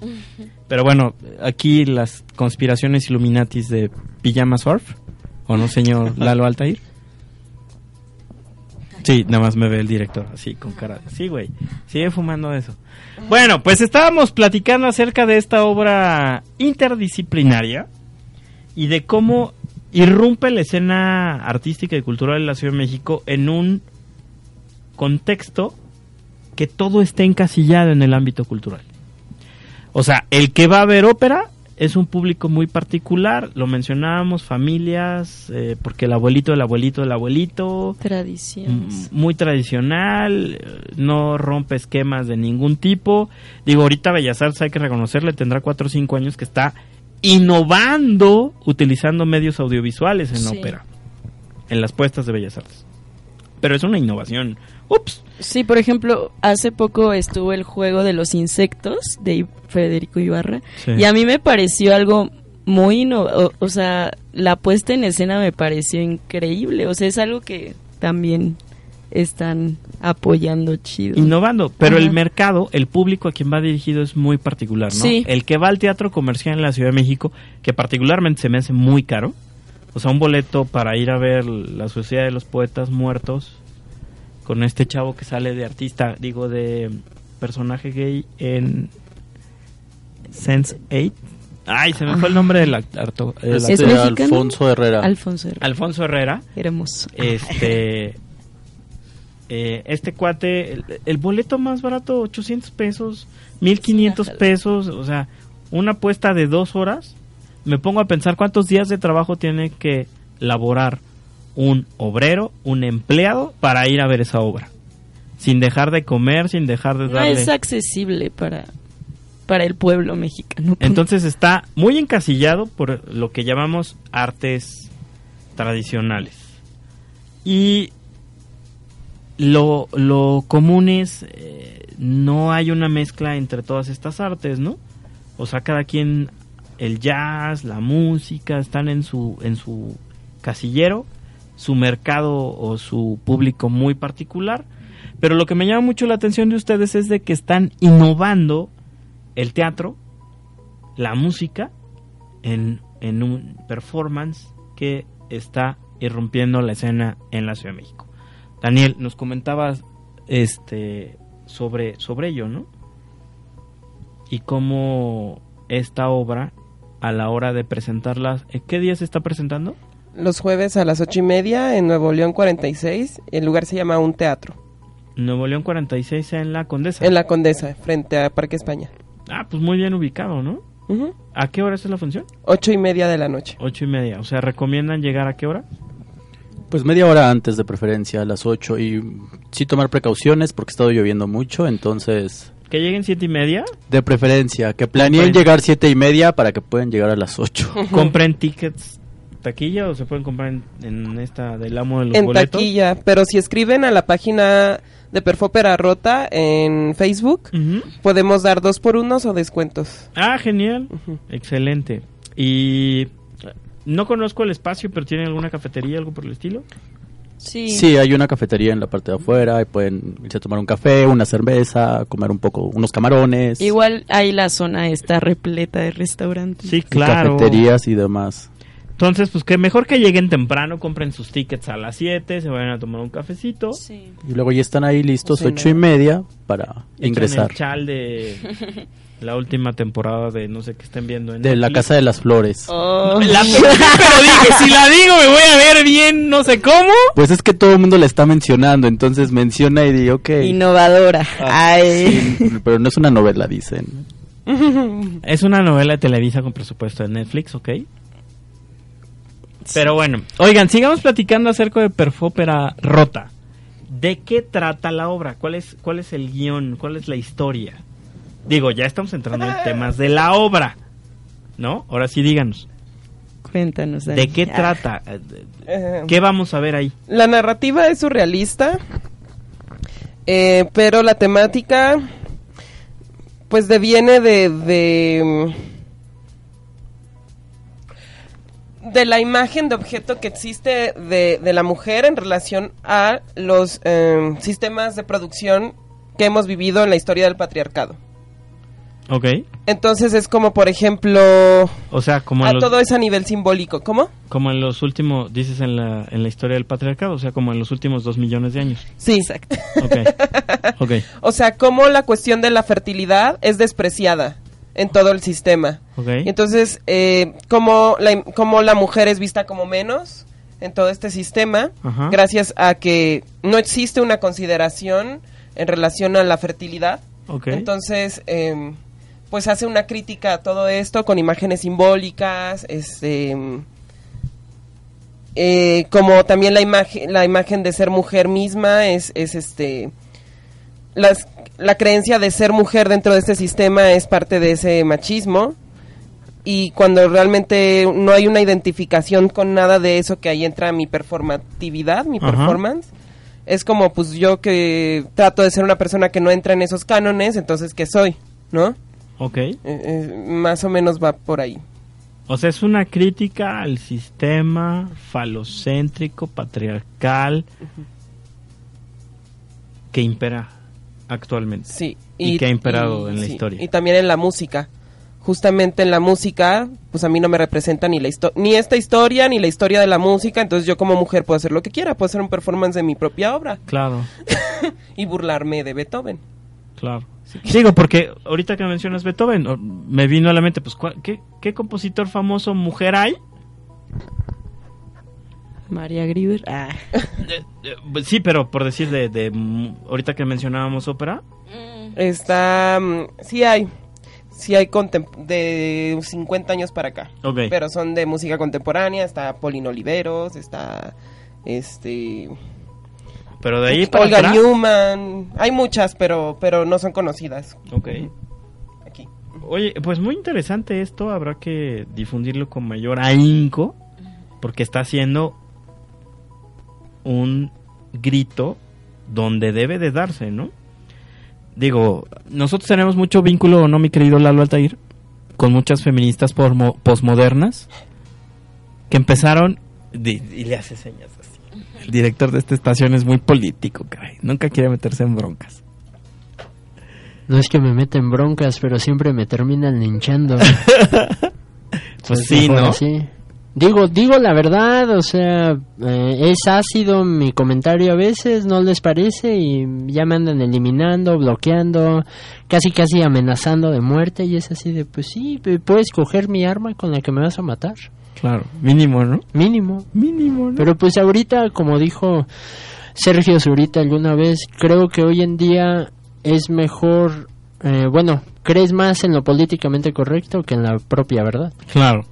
Pero bueno, aquí las conspiraciones Illuminatis de Pijama Surf, ¿o no, señor Lalo Altair? Sí, nada más me ve el director, así, con cara. Sí, güey, sigue fumando eso. Bueno, pues estábamos platicando acerca de esta obra interdisciplinaria y de cómo irrumpe la escena artística y cultural de la Ciudad de México en un contexto que todo esté encasillado en el ámbito cultural. O sea, el que va a ver ópera es un público muy particular, lo mencionábamos, familias, eh, porque el abuelito del abuelito del abuelito, Tradiciones. muy tradicional, eh, no rompe esquemas de ningún tipo. Digo, ahorita Bellas Artes hay que reconocerle, tendrá 4 o 5 años que está innovando utilizando medios audiovisuales en Sí. ópera, en las puestas de Bellas Artes. Pero es una innovación. Ups. Sí, por ejemplo, hace poco estuvo el juego de los insectos de Federico Ibarra Sí. y a mí me pareció algo muy o, sea, la puesta en escena me pareció increíble, o sea, es algo que también están apoyando chido. innovando, pero el mercado, el público a quien va dirigido es muy particular, ¿no? Sí. El que va al teatro comercial en la Ciudad de México, que particularmente se me hace muy caro, o sea, un boleto para ir a ver la Sociedad de los Poetas Muertos con este chavo que sale de artista, digo, de personaje gay en Sense 8. Ay, se me fue el nombre del actor. el Este. Alfonso Herrera. Alfonso Herrera. Alfonso Herrera. Hermoso. Este. eh, este cuate, el, el boleto más barato, 800 pesos, 1500 pesos, o sea, una apuesta de dos horas. Me pongo a pensar cuántos días de trabajo tiene que laborar un obrero, un empleado, para ir a ver esa obra. Sin dejar de comer, sin dejar de No darle. es accesible para, para el pueblo mexicano. Entonces está muy encasillado por lo que llamamos artes tradicionales. Y lo, lo común es, eh, no hay una mezcla entre todas estas artes, ¿no? O sea, cada quien, el jazz, la música, están en su, en su casillero, su mercado o su público muy particular. Pero lo que me llama mucho la atención de ustedes es de que están innovando el teatro, la música, en, en un performance que está irrumpiendo la escena en la Ciudad de México. Daniel, nos comentabas este sobre, sobre ello, ¿no? Y cómo esta obra, a la hora de presentarla, ¿en qué día se está presentando? Los jueves a las ocho y media en Nuevo León 46. El lugar se llama Un Teatro. Nuevo León 46 en la Condesa. En la Condesa, frente a Parque España. Ah, pues muy bien ubicado, ¿no? ¿A qué hora es la función? Ocho y media de la noche. Ocho y media. O sea, ¿recomiendan llegar a qué hora? Pues media hora antes de preferencia, a las 8. Y sí tomar precauciones porque ha estado lloviendo mucho, entonces... Que lleguen siete y media. De preferencia, que planeen Compren. llegar siete y media para que puedan llegar a las 8. ¿Compren tickets taquilla o se pueden comprar en, en esta del amo de los En boletos? taquilla. Pero si escriben a la página de Perfópera Rota en Facebook, podemos dar dos por unos o descuentos. Ah, genial. Excelente. Y no conozco el espacio, pero ¿tienen alguna cafetería, algo por el estilo? Sí. Sí, hay una cafetería en la parte de afuera y pueden irse a tomar un café, una cerveza, comer un poco, unos camarones, Igual ahí la zona está repleta de restaurantes. Sí, y claro. cafeterías y demás. Entonces, pues que mejor que lleguen temprano, compren sus tickets a las 7, se vayan a tomar un cafecito. Y luego ya están ahí listos, ocho y media, para echan ingresar. el chal de la última temporada de no sé qué estén viendo en De la. Casa de las Flores. Oh. La- pero dije, si la digo me voy a ver bien, no sé cómo. Pues es que todo el mundo la está mencionando, entonces menciona y digo, ok. Innovadora. Ay. Sí, pero no es una novela, dicen. Es una novela de Televisa con presupuesto de Netflix, ¿ok? Pero bueno, oigan, sigamos platicando acerca de Perfópera Rota. ¿De qué trata la obra? ¿Cuál es, cuál es el guion? ¿Cuál es la historia? Digo, ya estamos entrando en temas de la obra, ¿no? Ahora sí díganos. Cuéntanos, Dani. ¿De qué Ah. trata? Eh, ¿Qué vamos a ver ahí? La narrativa es surrealista, eh, pero la temática, pues deviene de, de de la imagen de objeto que existe de, de la mujer en relación a los eh, sistemas de producción que hemos vivido en la historia del patriarcado. Ok. Entonces es como, por ejemplo, O sea, como a los, todo es a nivel simbólico. ¿Cómo? como en los últimos, dices en la, en la historia del patriarcado, o sea, como en los últimos dos millones de años. Sí, exacto. Ok. Ok. O sea, cómo la cuestión de la fertilidad es despreciada en todo el sistema. Y Entonces, eh, cómo, la, cómo la mujer es vista como menos en todo este sistema, Ajá. gracias a que no existe una consideración en relación a la fertilidad. Entonces, eh, pues hace una crítica a todo esto con imágenes simbólicas, este eh, como también la imagen la imagen de ser mujer misma es, es este las, la creencia de ser mujer dentro de este sistema es parte de ese machismo y cuando realmente no hay una identificación con nada de eso que ahí entra mi performatividad, mi Ajá. performance, es como pues yo que trato de ser una persona que no entra en esos cánones, entonces ¿qué soy? ¿No? Ok. Eh, eh, más o menos va por ahí. O sea, es una crítica al sistema falocéntrico, patriarcal, que impera actualmente. Sí. Y, que ha imperado y- en la sí, historia. Y también en la música. Justamente en la música, pues a mí no me representa ni la histo- ni esta historia ni la historia de la música, entonces yo como mujer puedo hacer lo que quiera, puedo hacer un performance de mi propia obra Claro, y burlarme de Beethoven. claro. Digo, porque ahorita que mencionas Beethoven, me vino a la mente, pues, ¿cuál- ¿qué, qué compositor famoso mujer hay? María Grieber. Ah. Eh, Sí, pero por decir de, de mm, ahorita que mencionábamos ópera, Está, mm, sí hay, sí hay de 50 años para acá, pero son de música contemporánea, está Paulino Oliveros, está, este, pero de ahí para Olga atrás- Newman, hay muchas, pero, pero no son conocidas. Ok. Oye, pues muy interesante esto, habrá que difundirlo con mayor ahínco, porque está haciendo un grito donde debe de darse, ¿no? Digo, nosotros tenemos mucho vínculo, ¿no, mi querido Lalo Altair? Con muchas feministas posmodernas que empezaron, y le hace señas así. El director de esta estación es muy político, caray. Nunca quiere meterse en broncas. No es que me meten broncas, pero siempre me terminan linchando. Pues Es sí, ¿no? así. Digo, digo la verdad, o sea, eh, es ácido mi comentario a veces, ¿no les parece? Y ya me andan eliminando, bloqueando, casi casi amenazando de muerte y es así de, pues sí, puedes coger mi arma con la que me vas a matar. Claro, mínimo, ¿no? Mínimo. Mínimo, ¿no? Pero pues ahorita, como dijo Sergio Zurita alguna vez, creo que hoy en día es mejor, eh, bueno, crees más en lo políticamente correcto que en la propia verdad. Claro.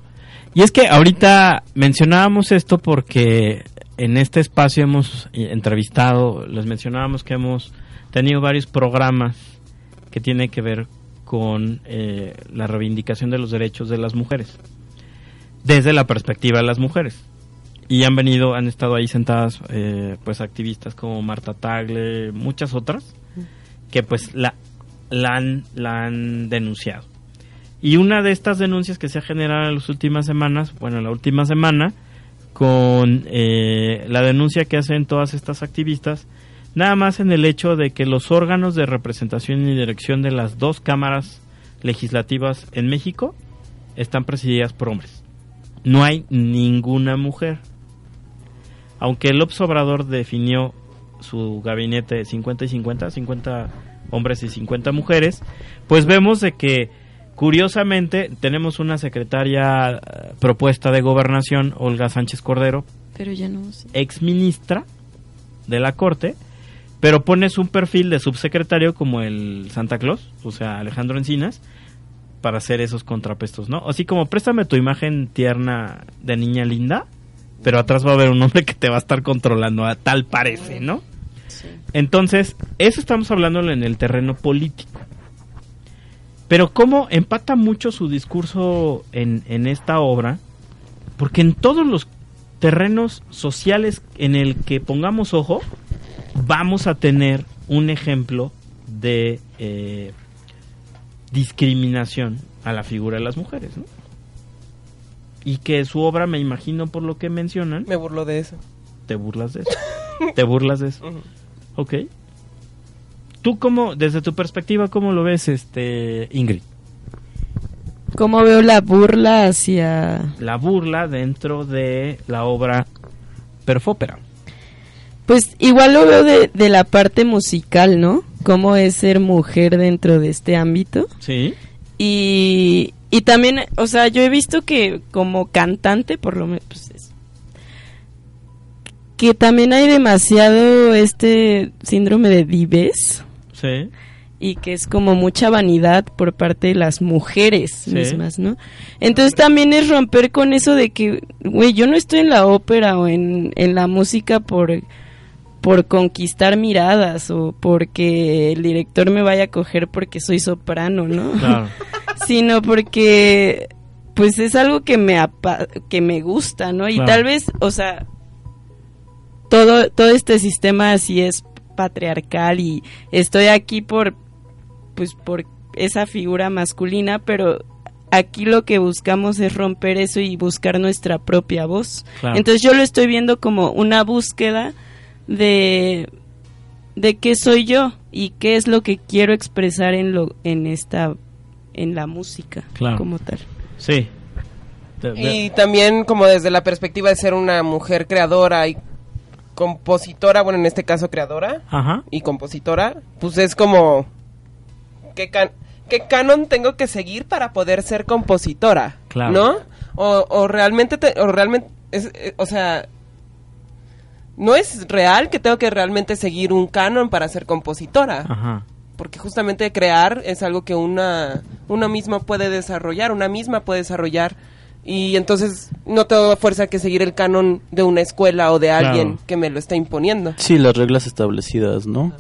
Y es que ahorita mencionábamos esto porque en este espacio hemos entrevistado, les mencionábamos que hemos tenido varios programas que tienen que ver con eh, la reivindicación de los derechos de las mujeres, desde la perspectiva de las mujeres. Y han venido, han estado ahí sentadas eh, pues activistas como Marta Tagle, muchas otras, que pues la, la, han, la han denunciado. Y una de estas denuncias que se ha generado en las últimas semanas, bueno, la última semana, con eh, la denuncia que hacen todas estas activistas, nada más en el hecho de que los órganos de representación y dirección de las dos cámaras legislativas en México están presididas por hombres. No hay ninguna mujer. Aunque el Obrador definió su gabinete de 50 y 50, 50 hombres y 50 mujeres, pues vemos de que curiosamente tenemos una secretaria eh, propuesta de gobernación, Olga Sánchez Cordero, Pero ya no ex ministra de la Corte, pero pones un perfil de subsecretario como el Santa Claus, o sea, Alejandro Encinas, para hacer esos contrapestos, ¿no? Así como préstame tu imagen tierna de niña linda, pero atrás va a haber un hombre que te va a estar controlando, a tal parece, ¿no? Entonces, eso estamos hablando en el terreno político. Pero cómo empata mucho su discurso en, en esta obra, porque en todos los terrenos sociales en el que pongamos ojo, vamos a tener un ejemplo de eh, discriminación a la figura de las mujeres, ¿no? Y que su obra, me imagino por lo que mencionan, Me burlo de eso. te burlas de eso. te burlas de eso. Ok. Tú cómo, desde tu perspectiva, cómo lo ves, este Ingrid? ¿Cómo veo la burla hacia...? La burla dentro de la obra Perfópera. Pues igual lo veo de, de la parte musical, ¿no? Cómo es ser mujer dentro de este ámbito. Sí. Y, y también, o sea, yo he visto que como cantante, por lo menos, pues es- que también hay demasiado este síndrome de dives. Sí. y que es como mucha vanidad por parte de las mujeres Sí. mismas, ¿no? Entonces también es romper con eso de que, güey, yo no estoy en la ópera o en, en la música por, por conquistar miradas o porque el director me vaya a coger porque soy soprano, ¿no? Claro. Sino porque pues es algo que me apa- que me gusta, ¿no? Y Claro. tal vez, o sea, todo todo este sistema así es patriarcal y estoy aquí por pues por esa figura masculina, pero aquí lo que buscamos es romper eso y buscar nuestra propia voz. Claro. Entonces yo lo estoy viendo como una búsqueda de de qué soy yo y qué es lo que quiero expresar en lo en esta en la música Claro. como tal. Sí. Y también como desde la perspectiva de ser una mujer creadora y compositora, bueno, en este caso creadora Ajá. y compositora, pues es como ¿qué, can- qué canon tengo que seguir para poder ser compositora? Claro. ¿No? O, o realmente, te- o realmente, es, eh, o sea, no es real que tengo que realmente seguir un canon para ser compositora. Ajá. Porque justamente crear es algo que una, una misma puede desarrollar, una misma puede desarrollar. Y entonces no tengo fuerza que seguir el canon de una escuela o de alguien Claro. que me lo está imponiendo. Sí, las reglas establecidas, ¿no?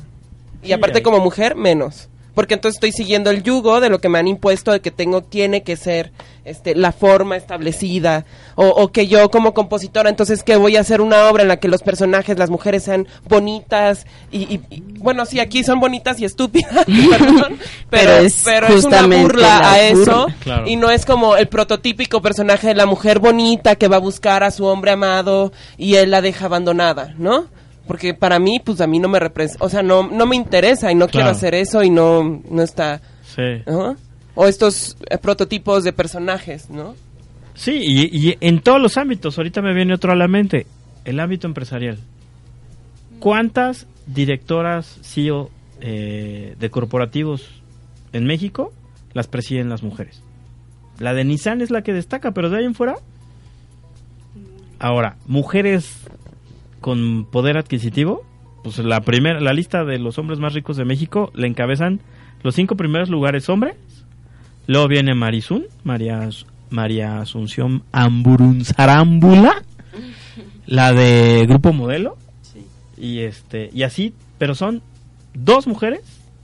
Y aparte como mujer, menos. Porque entonces estoy siguiendo el yugo de lo que me han impuesto de que tengo, tiene que ser este, la forma establecida. O, o que yo como compositora, entonces que voy a hacer una obra en la que los personajes, las mujeres sean bonitas. Y, y- y- bueno, sí, aquí son bonitas y estúpidas, perdón, pero, Pero es pero es una burla la a eso. Claro. Y no es como el prototípico personaje de la mujer bonita que va a buscar a su hombre amado y él la deja abandonada, ¿no? Porque para mí, pues a mí no me representa, o sea, no, no me interesa y no quiero hacer eso y no, no está, Sí. ¿no? O estos eh, prototipos de personajes, ¿no? Sí, y, y en todos los ámbitos. Ahorita me viene otro a la mente. El ámbito empresarial. ¿Cuántas directoras CEO eh, de corporativos en México las presiden las mujeres? La de Nissan es la que destaca, pero de ahí en fuera. Ahora, mujeres con poder adquisitivo, pues la primera, la lista de los hombres más ricos de México le encabezan los cinco primeros lugares hombres. Luego viene Marizún, María, María Asunción Amburunzarámbula, la de Grupo Modelo. Y este, y así, pero son dos mujeres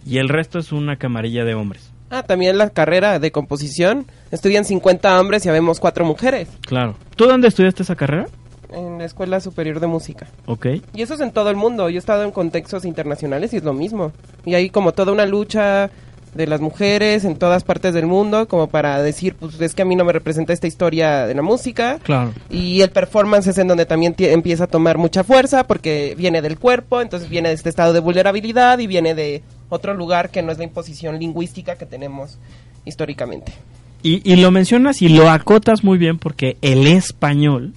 y el resto es una camarilla de hombres. Ah, también la carrera de composición, estudian 50 hombres y habemos cuatro mujeres Claro. ¿Tú dónde estudiaste esa carrera? En la Escuela Superior de Música. Ok. Y eso es en todo el mundo. Yo he estado en contextos internacionales y es lo mismo. Y hay como toda una lucha de las mujeres en todas partes del mundo como para decir, pues es que a mí no me representa esta historia de la música. Claro. Y el performance es en donde también empieza a tomar mucha fuerza porque viene del cuerpo, entonces viene de este estado de vulnerabilidad y viene de otro lugar que no es la imposición lingüística que tenemos históricamente. Y, y lo mencionas y lo acotas muy bien porque el español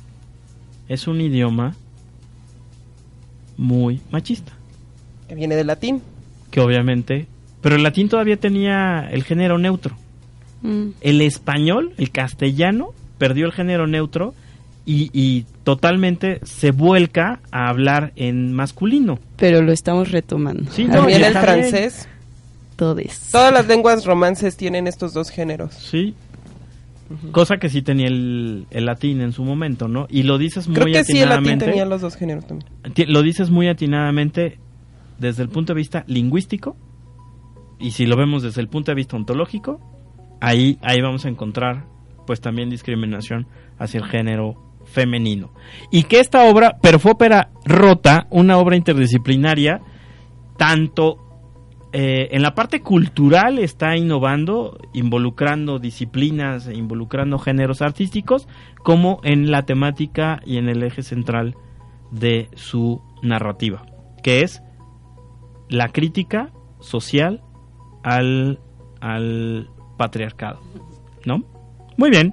es un idioma muy machista. Que viene del latín. Que obviamente... Pero el latín todavía tenía el género neutro. Mm. El español, el castellano, perdió el género neutro y, y totalmente se vuelca a hablar en masculino. Pero lo estamos retomando. Sí, no, También y el francés. Todes. Todas las lenguas romances tienen estos dos géneros. Sí. Cosa que sí tenía el, el latín en su momento, ¿no? Y lo dices muy Creo que sí, el latín atinadamente. tenía los dos géneros también. Lo dices muy atinadamente desde el punto de vista lingüístico y si lo vemos desde el punto de vista ontológico, ahí, ahí vamos a encontrar pues también discriminación hacia el género femenino. Y que esta obra, Perfópera Rota, una obra interdisciplinaria, tanto eh, en la parte cultural está innovando, involucrando disciplinas, involucrando géneros artísticos, como en la temática y en el eje central de su narrativa, que es la crítica social al, al patriarcado, ¿no? Muy bien.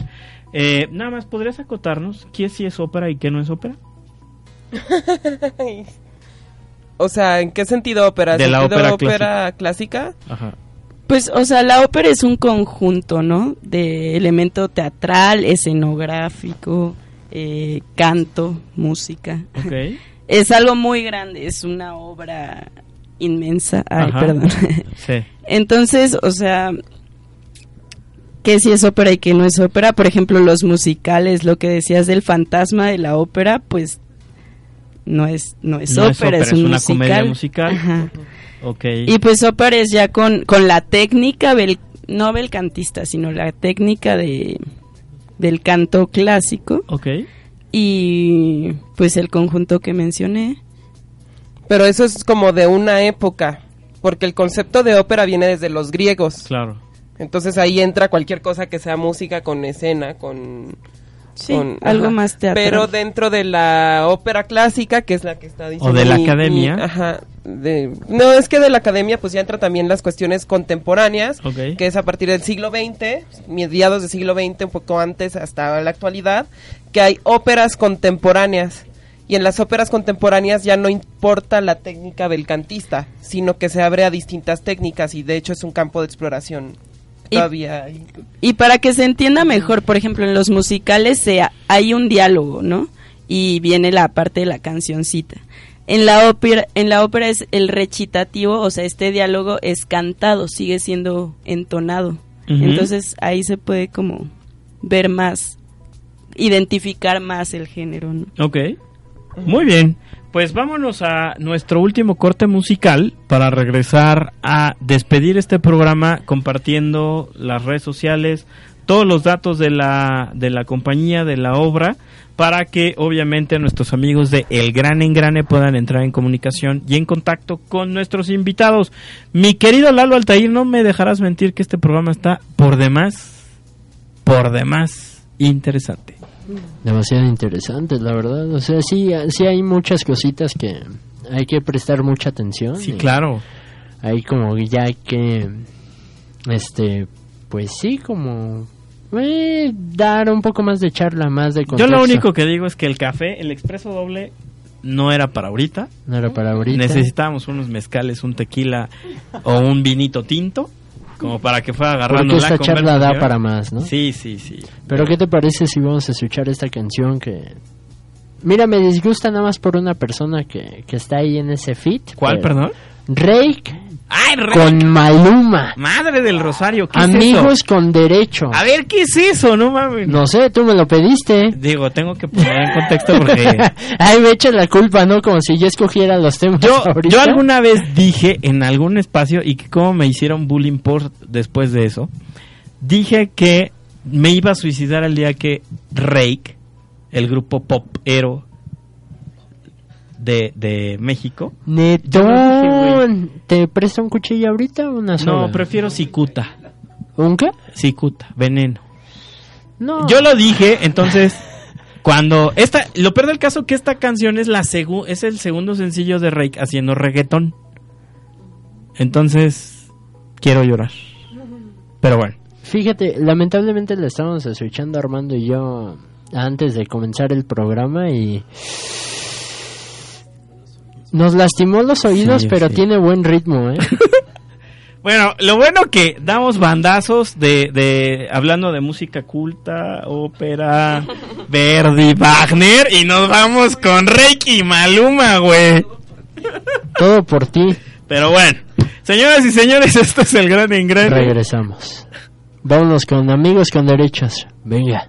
Eh, nada más, ¿podrías acotarnos qué sí es ópera y qué no es ópera? o sea, ¿en qué sentido ópera? De la ¿Sentido ópera clásica? Ajá. Pues, o sea, la ópera es un conjunto, ¿no? De elemento teatral, escenográfico, eh, canto, música. Ok. Es algo muy grande, es una obra inmensa. Ay, Ajá. perdón. Sí. Entonces, o sea, que si es ópera y que no es ópera, por ejemplo, los musicales, lo que decías del fantasma de la ópera, pues no es no es, No es ópera, es, un es una musical. comedia musical. Ajá. Ok. Y pues ópera es ya con, con la técnica, bel, no belcantista, sino la técnica de del canto clásico. Ok. Y pues el conjunto que mencioné. Pero eso es como de una época, porque el concepto de ópera viene desde los griegos. Claro. Entonces ahí entra cualquier cosa que sea música con escena, con... Sí, algo más teatral. Pero dentro de la ópera clásica, que es la que está diciendo... de la mi- academia. mi- ajá. de- no, es que de la academia pues ya entra también las cuestiones contemporáneas, que es a partir del siglo XX, mediados del siglo XX, un poco antes hasta la actualidad, que hay óperas contemporáneas. Y en las óperas contemporáneas ya no importa la técnica del cantista, sino que se abre a distintas técnicas y de hecho es un campo de exploración. Y- Todavía hay- Y para que se entienda mejor, por ejemplo, en los musicales se, hay un diálogo, ¿no? Y viene la parte de la cancioncita. En la ópera, en la ópera es el recitativo, o sea, este diálogo es cantado, sigue siendo entonado. Entonces ahí se puede como ver más, identificar más el género, ¿no? Ok. Muy bien. Pues vámonos a nuestro último corte musical para regresar a despedir este programa compartiendo las redes sociales, todos los datos de la, de la compañía, de la obra, para que obviamente nuestros amigos de El Gran Engrane puedan entrar en comunicación y en contacto con nuestros invitados. Mi querido Lalo Altair, no me dejarás mentir que este programa está por demás, por demás interesante. Demasiado interesante, la verdad. O sea, sí, sí hay muchas cositas que hay que prestar mucha atención. Sí, claro. Hay como ya hay que, este, pues sí, como eh, dar un poco más de charla, más de Yo contexto. lo único que digo es que el café, el expreso doble, no era para ahorita. No era para ahorita. Necesitábamos unos mezcales, un tequila o un vinito tinto, como para que fuera agarrando Porque la esta charla da para más, ¿no? Sí, sí, sí. Pero ¿qué te parece si vamos a escuchar esta canción que... Mira, me disgusta nada más por una persona que, que está ahí en ese fit. ¿Cuál, pero- perdón? Rake Con Maluma. Madre del Rosario, ¿qué Amigos es eso? con derecho. A ver, ¿qué es eso? No mames. No sé, tú me lo pediste. Digo, tengo que poner en contexto porque... Ay, me echas la culpa, ¿no? Como si yo escogiera los temas Yo, alguna vez dije en algún espacio y que como me hicieron bullying por después de eso, dije que me iba a suicidar el día que Rake, el grupo pop ero de, de México, Netón, ¿te presta un cuchillo ahorita o una sola? no, prefiero cicuta, ¿Un qué? cicuta, veneno. No. Yo lo dije, entonces cuando esta lo peor del caso que esta canción es la segu- es el segundo sencillo de Rake haciendo reggaetón. Entonces quiero llorar. Pero bueno. Fíjate, lamentablemente le estábamos escuchando Armando y yo antes de comenzar el programa y nos lastimó los oídos, Sí, pero sí. tiene buen ritmo, ¿eh? Bueno, lo bueno que damos bandazos de, de hablando de música culta, ópera, Verdi, Wagner y nos vamos con Reiki y Maluma, güey. Todo por ti. Pero bueno, señoras y señores, esto es el gran engrane. Regresamos. Vámonos con amigos con derechos. Venga.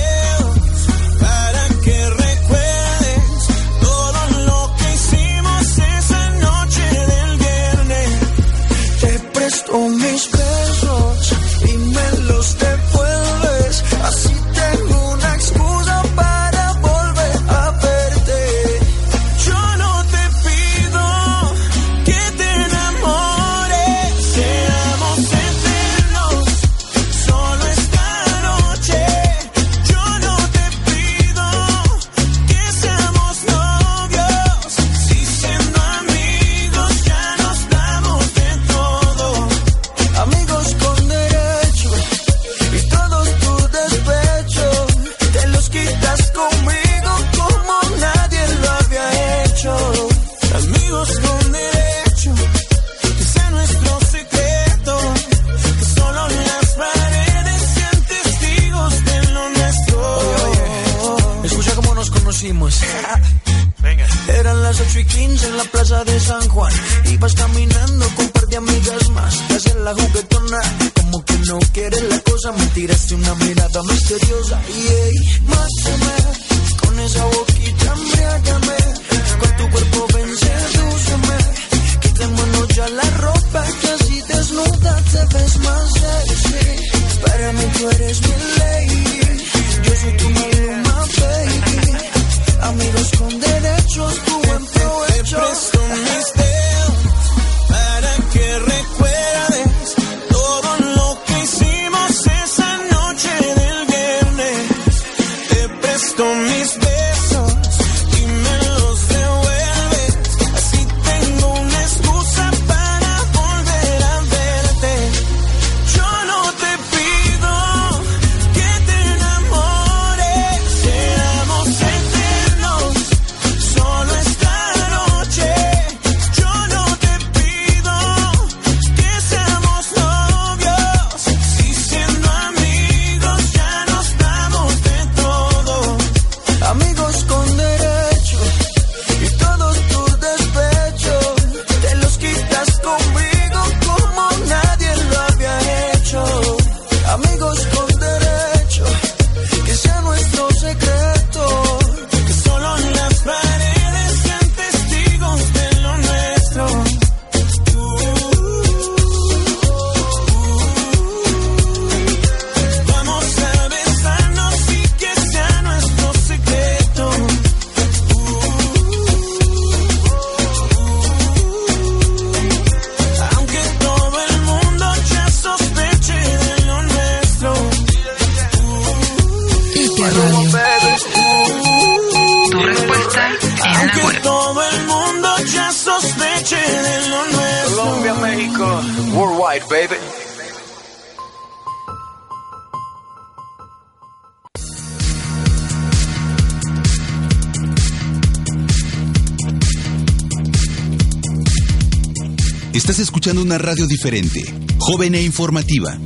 Estás escuchando una radio diferente, joven e informativa.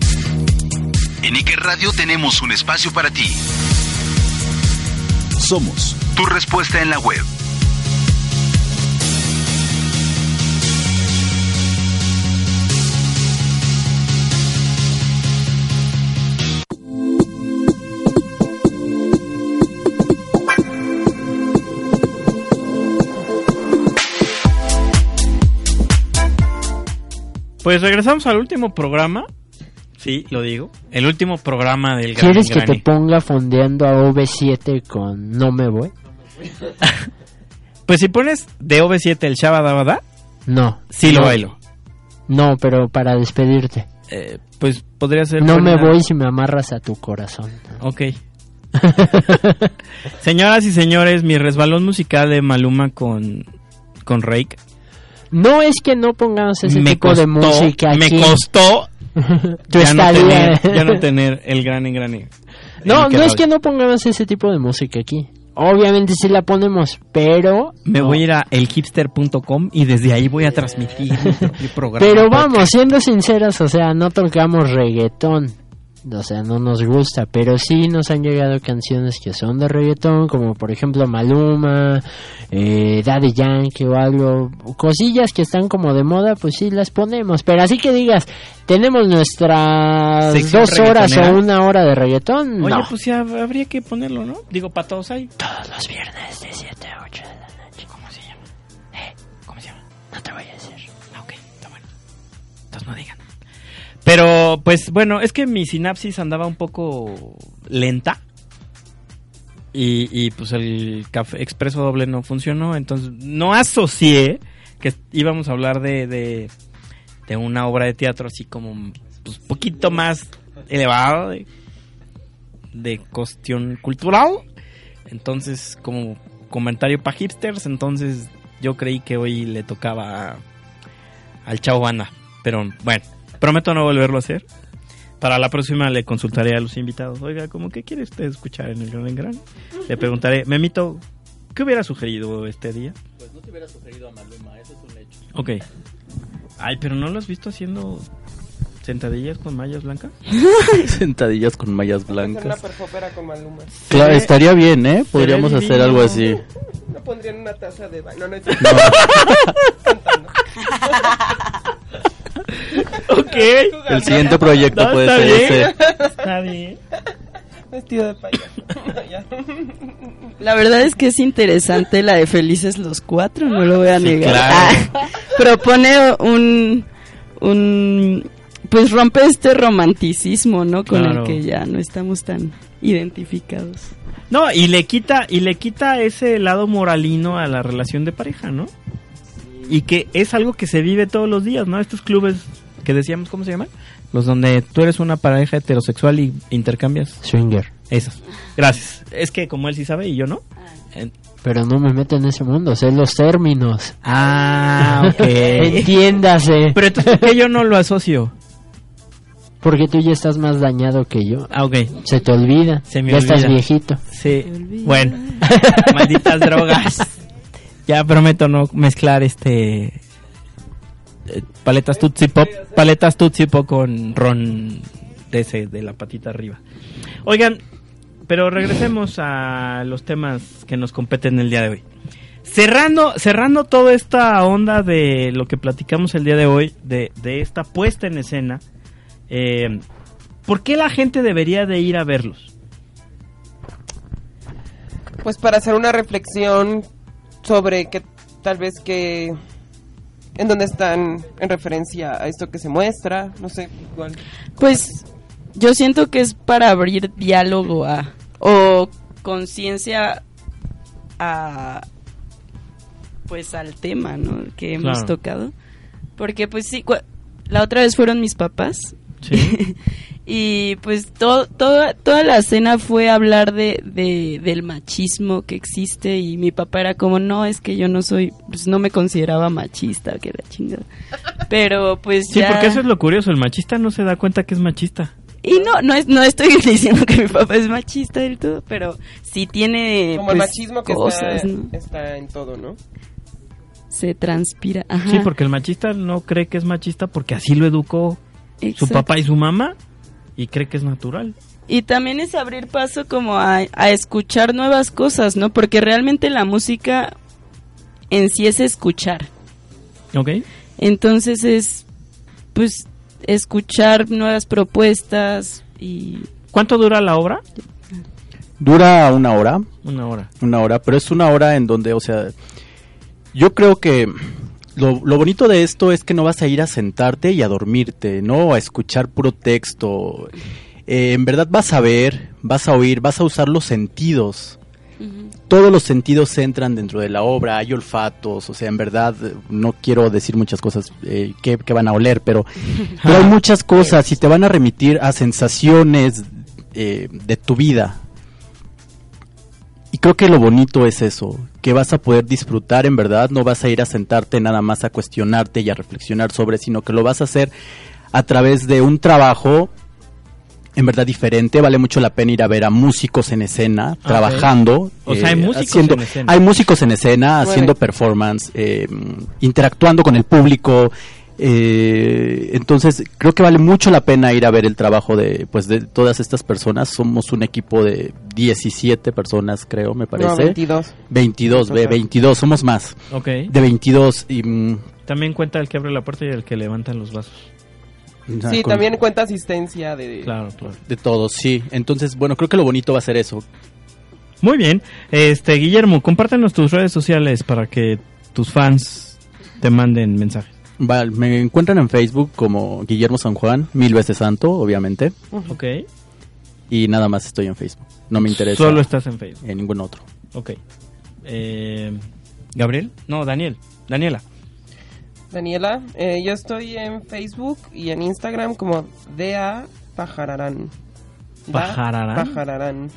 En Iker Radio tenemos un espacio para ti. Somos Tu respuesta en la web. Pues regresamos al último programa. Sí, lo digo. El último programa del Gran ¿Quieres que te ponga fondeando a OV7 con No me voy? Pues si pones de OV7 el Shabadabada, No. sí lo No. bailo. No, pero para despedirte. Eh, pues podría ser. No me voy si me amarras a tu corazón. Ok. Señoras y señores, mi resbalón musical de Maluma con, con Rake. No es que no pongamos ese me tipo costó, de música Me aquí. costó Tu ya, no tener, ya no tener el gran engrane. No, no es que no pongamos ese tipo de música aquí. Obviamente sí la ponemos, pero... Me no. voy a ir a elhipster.com y desde ahí voy a transmitir mi programa. Pero vamos, siendo sinceros, o sea, no tocamos reggaetón. O sea, no nos gusta, pero sí nos han llegado canciones que son de reggaetón, como por ejemplo Maluma, eh, Daddy Yankee o algo, cosillas que están como de moda, pues sí las ponemos. Pero así que digas, tenemos nuestras Sección dos horas o una hora de reggaetón, Oye, no. pues ya habría que ponerlo, ¿no? Digo, para todos ahí. Todos los viernes de 7 Pero, pues bueno, es que mi sinapsis andaba un poco lenta. Y, pues el café expreso doble no funcionó. Entonces no asocié que íbamos a hablar de, de, de una obra de teatro así como pues poquito más elevada de, de cuestión cultural. Entonces, como comentario para hipsters, entonces yo creí que hoy le tocaba al Chao Banda. Pero bueno, prometo no volverlo a hacer. Para la próxima le consultaré a los invitados. Oiga, ¿cómo que quiere usted escuchar en el Gran en Gran? Le preguntaré, Memito, ¿qué hubiera sugerido este día? Pues no te hubiera sugerido a Maluma, eso es un hecho. Ok. Ay, pero ¿no lo has visto haciendo sentadillas con mallas blancas? Sentadillas con mallas Hacer una blancas. perfopera con Maluma. Claro, estaría bien, ¿eh? Podríamos hacer algo así. Una pondría en una taza de baño. No, no es ok. El siguiente proyecto No, puede está ser bien. ese. Está bien. Vestido de payaso. Ya. La verdad es que es interesante la de Felices los Cuatro, no lo voy a Sí, negar. claro. Ah, propone un, un, pues rompe este romanticismo, ¿no? Con Claro. el que ya no estamos tan identificados. No, y le quita, y le quita ese lado moralino a la relación de pareja, ¿no? Y que es algo que se vive todos los días, ¿no? Estos clubes que decíamos, ¿cómo se llaman? Los donde tú eres una pareja heterosexual y intercambias. Swinger. Esos. Gracias. Es que como él sí sabe y yo no. En- Pero no me meto en ese mundo, sé los términos. Ah, ok. Entiéndase. Pero entonces, ¿por qué yo no lo asocio? Porque tú ya estás más dañado que yo. Ah, ok. Se te olvida. Se me ya olvida. estás viejito. Sí. Bueno. Malditas drogas. Ya prometo no mezclar este paletas Tootsie Pop, paletas Tootsie Pop con ron de de la patita arriba. Oigan, pero regresemos a los temas que nos competen el día de hoy. Cerrando, cerrando toda esta onda de lo que platicamos el día de hoy, de, de esta puesta en escena, eh, ¿por qué la gente debería de ir a verlos? Pues para hacer una reflexión sobre que tal vez que en dónde están en referencia a esto que se muestra, no sé, igual. Pues yo siento que es para abrir diálogo a o conciencia a pues al tema, ¿no? Que hemos Claro. tocado. Porque pues sí, cua- la otra vez fueron mis papás. y pues todo, toda, toda la escena fue hablar de, de- del machismo que existe y mi papá era como, no, es que yo no soy, pues no me consideraba machista, que la chingada. Pero pues Sí, ya... porque eso es lo curioso, el machista no se da cuenta que es machista. Y no, no, es, no estoy diciendo que mi papá es machista del todo, pero sí tiene Como el pues, machismo que cosas, está, ¿no? está en todo, ¿no? Se transpira. Ajá. Sí, porque el machista no cree que es machista porque así lo educó su papá y su mamá y cree que es natural. Y también es abrir paso como a, a escuchar nuevas cosas, ¿no? Porque realmente la música en sí es escuchar. ¿Ok? Entonces es, pues, escuchar nuevas propuestas y... ¿Cuánto dura la obra? Dura una hora. Una hora. Una hora, pero es una hora en donde, o sea, yo creo que lo, lo bonito de esto es que no vas a ir a sentarte y a dormirte, ¿no? A escuchar puro texto. Eh, en verdad vas a ver, vas a oír, vas a usar los sentidos. Todos los sentidos entran dentro de la obra, hay olfatos, o sea, en verdad eh, no quiero decir muchas cosas eh, que, que van a oler, pero, pero hay muchas cosas y te van a remitir a sensaciones eh, de tu vida. Y creo que lo bonito es eso, que vas a poder disfrutar en verdad, no vas a ir a sentarte nada más a cuestionarte y a reflexionar sobre, sino que lo vas a hacer a través de un trabajo en verdad diferente, vale mucho la pena ir a ver a músicos en escena, Ok. trabajando. eh, O sea, hay músicos haciendo- en escena. Hay músicos en escena, haciendo performance, eh, interactuando con el público. Eh, entonces, creo que vale mucho la pena ir a ver el trabajo de, pues, de todas estas personas. Somos un equipo de 17 personas, creo, me parece. 22. 22, ve, Total. 22, somos más. Ok. De 22 y... mm, También cuenta el que abre la puerta y el que levantan los vasos. Sí, con- también cuenta asistencia de... Claro, claro. De todos, sí. Entonces, bueno, creo que lo bonito va a ser eso. Muy bien. Este, Guillermo, compártenos tus redes sociales para que tus fans te manden mensajes. Va, me encuentran en Facebook como Guillermo San Juan, mil veces santo, obviamente. Ok. Y nada más estoy en Facebook. No me interesa. Solo estás en Facebook. En ningún otro. Ok. Eh, ¿Gabriel? No, Daniel. Daniela. Daniela, eh, yo estoy en Facebook y en Instagram como Dea Pajararán. Da ¿Pajararán? Pajararán.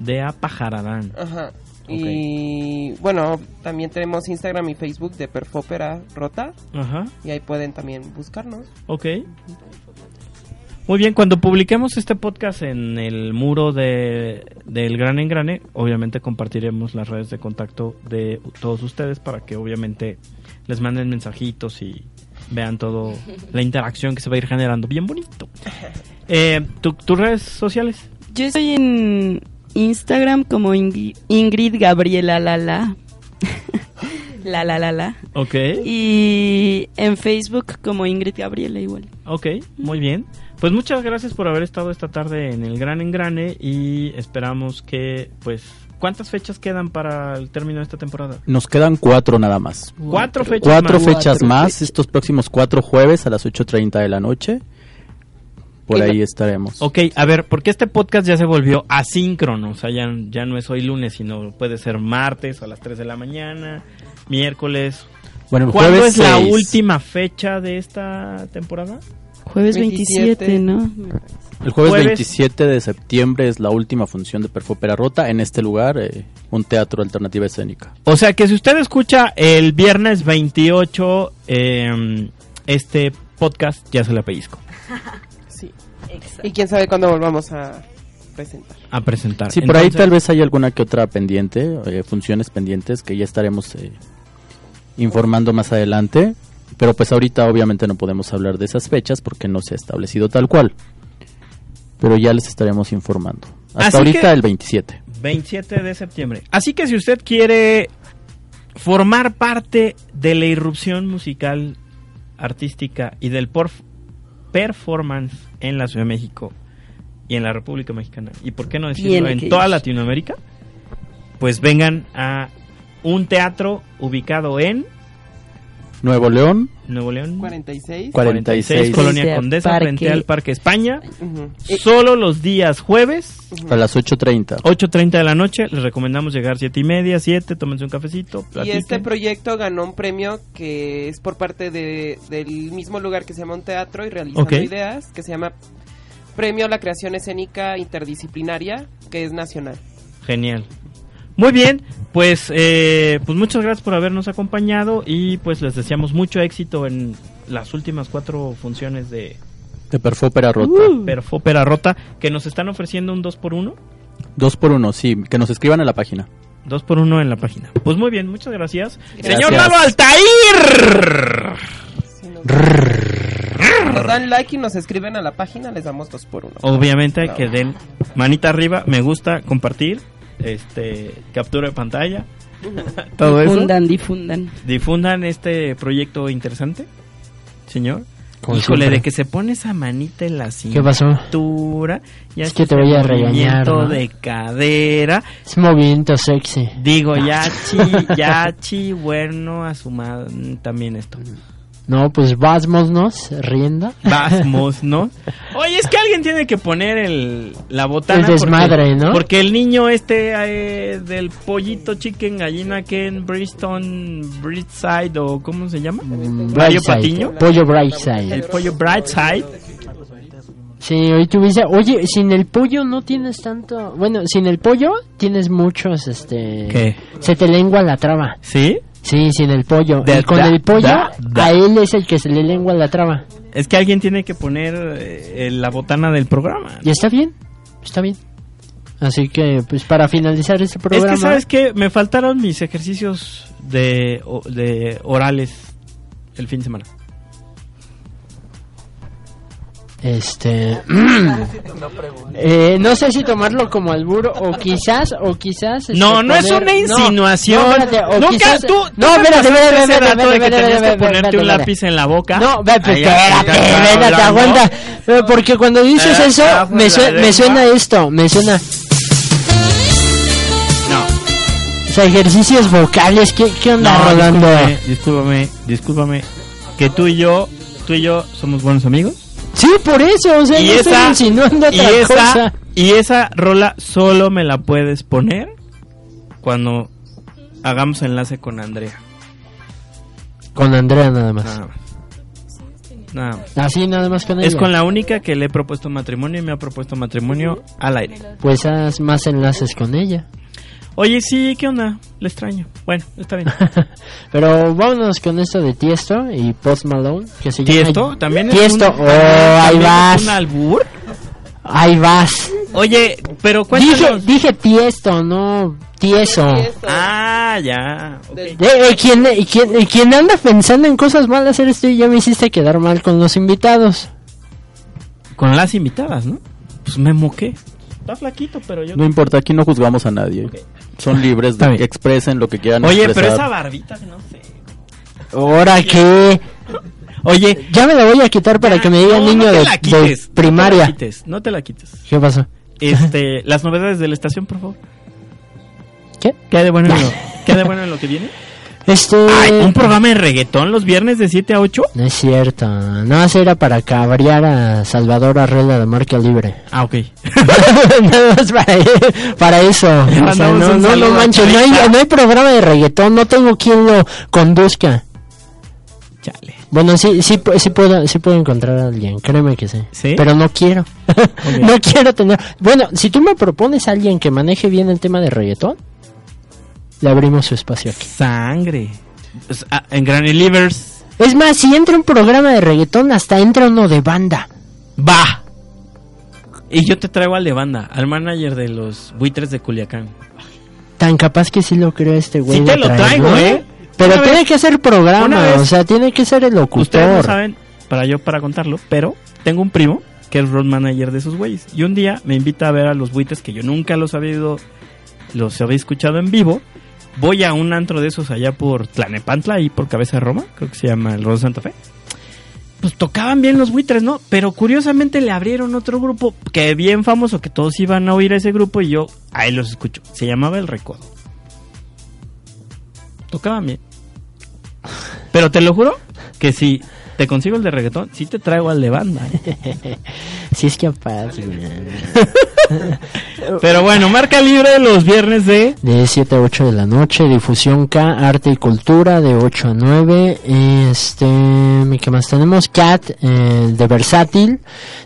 Dea Pajararán. Ajá. Y bueno, también tenemos Instagram y Facebook de Perfópera Rota. Ajá. Y ahí pueden también buscarnos. Ok. Muy bien, cuando publiquemos este podcast en el muro de, del Gran Engrane, obviamente compartiremos las redes de contacto de todos ustedes para que obviamente les manden mensajitos y vean todo la interacción que se va a ir generando. Bien bonito. Eh, ¿tu- ¿Tus redes sociales? Yo estoy en Instagram como Ingri- Ingrid Gabriela Lala. La La La La. Ok. Y en Facebook como Ingrid Gabriela igual. Ok, muy bien. Pues muchas gracias por haber estado esta tarde en el Gran Engrane y esperamos que, pues, ¿cuántas fechas quedan para el término de esta temporada? Nos quedan cuatro nada más. Cuatro fechas Cuatro más. fechas Cuatro más, fechas. estos próximos cuatro jueves a las 8.30 de la noche. Por ahí la- estaremos. Ok, a ver, porque este podcast ya se volvió asíncrono, o sea, ya, ya no es hoy lunes, sino puede ser martes a las 3 de la mañana, miércoles. Bueno, ¿Cuándo jueves es la última fecha de esta temporada? Jueves 27, ¿no? El jueves, Jueves. 27 de septiembre es la última función de Perfópera Rota en este lugar, eh, un teatro alternativa escénica. O sea que si usted escucha el viernes 28 eh, este podcast, ya se le pellizco Y quién sabe cuándo volvamos a presentar. a presentar. Sí, por ahí tal vez hay alguna que otra pendiente, eh, funciones pendientes que ya estaremos eh, informando más adelante. Pero pues ahorita obviamente no podemos hablar de esas fechas porque no se ha establecido tal cual. Pero ya les estaremos informando. Hasta Así ahorita que- el 27. 27 de septiembre. Así que si usted quiere formar parte de la irrupción musical, artística y del performance en la Ciudad de México y en la República Mexicana, y por qué no decirlo en que toda. Latinoamérica, pues vengan a un teatro ubicado en Nuevo León, Nuevo León 46. 46. Colonia Condesa, Parque- frente al Parque España. Ujú. Solo los días jueves, a las 8.30. 8.30 de la noche. Les recomendamos llegar 7 y media, 7, tómense un cafecito. Y este proyecto ganó un premio que es por parte de, del mismo lugar que se llama un teatro y realizando Ok. ideas, que se llama Premio a la Creación Escénica Interdisciplinaria, que es nacional. Genial. Muy bien, pues, eh, pues muchas gracias por habernos acompañado y pues les deseamos mucho éxito en las últimas cuatro funciones de De Perfópera Rota. Uh. Perfópera Rota que nos están ofreciendo un 2 por 1 Dos por uno, sí. Que nos escriban en la página. 2 por 1 en la página. Pues muy bien, muchas gracias. Gracias. Señor Lalo Altair. Nos dan like y nos escriben a la página, les damos dos por uno. Obviamente No. que den manita arriba, me gusta, compartir, este, captura de pantalla, todo eso. difundan, difundan. difundan este proyecto interesante, señor. Como Híjole, siempre. de que se pone esa manita en la ¿Qué pasó? cintura. Ya Es que te voy a regañar, movimiento ¿no? de cadera. Es movimiento sexy. Digo, ya chi, ya chi, bueno, a su madre también esto. No, pues vámonos rienda. Vamos, ¿no? Oye, es que alguien tiene que poner el, la botana. El desmadre, porque, ¿no? Porque el niño este eh, del pollito chicken gallina que en Bristol, Brightside o ¿cómo se llama? Mario Brightside. Patiño. Pollo Brightside. El pollo Brightside. Sí, hoy tuviste, oye, sin el pollo no tienes tanto, bueno, sin el pollo tienes muchos, este, ¿Qué? se te lengua la traba. ¿Sí? Sí, sin el pollo. Y con da- el pollo, da- da. a él es el que se le lengua la traba. Es que alguien tiene que poner eh, la botana del programa. Y está bien, está bien. Así que, pues para finalizar este programa. Es que, ¿sabes qué? Me faltaron mis ejercicios de, de orales el fin de semana. Este. eh, no sé si tomarlo como albur o quizás, o quizás. este, No, no es una no, insinuación. no, espérate, o Nunca quizás- tú, No, tú me espérate, espérate, ponerte un lápiz en la boca. No, pues, espérate, espérate, aguanta. Porque cuando dices eso, me, de sue- la me suena esto, me suena. No. O sea, ejercicios vocales, ¿qué, qué onda, No, Rolando? discúlpame, discúlpame, discúlpame. Que tú y yo, tú y yo somos buenos amigos. Sí, por eso, o sea, y no estoy esa, insinuando y otra esa, cosa. y esa rola solo me la puedes poner cuando hagamos enlace con Andrea. Con Andrea nada más. Nada más. Nada más. Así nada más con ella. Es con la única que le he propuesto matrimonio y me ha propuesto matrimonio al aire. Pues haz más enlaces con ella. Oye, sí, ¿qué onda? Le extraño. Bueno, está bien. Pero vámonos con esto de Tiesto y Post Malone. Que se ¿Tiesto? llama ¿También es Tiesto, un- oh, ahí es vas. un albur? Ahí vas. Oye, pero Dije, cuéntanos. dije Tiesto, no Tieso. Ah, ya. ok. Eh, eh, quien, eh, quien, eh, quien anda pensando en cosas malas eres tú y ya me hiciste quedar mal con los invitados. Con las invitadas, ¿no? Pues me moqué. Está flaquito, pero yo... No importa, aquí no juzgamos a nadie. Son libres Está de que expresen lo que quieran Oye, pero expresar. esa barbita, no sé. ¿Ahora qué? Oye, Ya me la voy a quitar para que me digan no, niño no de, la de quites, primaria. No te la quites, no te la quites. ¿Qué pasó? Este, las novedades de la estación, por favor. ¿Qué? ¿Qué hay de bueno en lo, qué hay de bueno en lo que viene? Este... Ay, un programa de reggaetón los viernes de 7 a 8. No es cierto. Nada más era para cabrear a Salvador Arrela de Marca Libre. Ah, ok. Nada más para, para eso. O sea, mandamos no, no, no manches, no hay, no programa de reggaetón, no tengo quien lo conduzca. Chale. Bueno, sí, sí puedo, sí puedo encontrar a alguien, créeme que sí. ¿Sí? Pero no quiero. no quiero tener. Bueno, si tú me propones a alguien que maneje bien el tema de reggaetón, le abrimos su espacio aquí. Sangre. Pues, ah, en Granny Livers. Es más, si entra un programa de reggaetón, hasta entra uno de banda. Va. Y yo te traigo al de banda, al manager de los buitres de Culiacán. Tan capaz que sí lo creo este güey. Sí te lo traigo, ¿no? ¿eh? Pero Una tiene vez- que hacer programa, vez- o sea, tiene que ser el locutor. Ustedes no saben, para yo para contarlo, pero tengo un primo que es road manager de esos güeyes. Y un día me invita a ver a los buitres que yo nunca los había ido, los había escuchado en vivo. Voy a un antro de esos allá por Tlanepantla, ahí por Cabeza de Roma, creo que se llama el Rodo Santa Fe. Pues tocaban bien los buitres, ¿no? Pero curiosamente le abrieron otro grupo que bien famoso, que todos iban a oír a ese grupo y yo ahí los escucho. Se llamaba El Recodo. Tocaban bien. Pero te lo juro que si te consigo el de reggaetón, sí te traigo al de banda. ¿eh? Si es capaz, güey. Pero bueno, marca libre los viernes de... De 7 a 8 de la noche, difusión K, arte y cultura, de 8 a 9. Este, ¿qué más tenemos? Cat, eh, de versátil,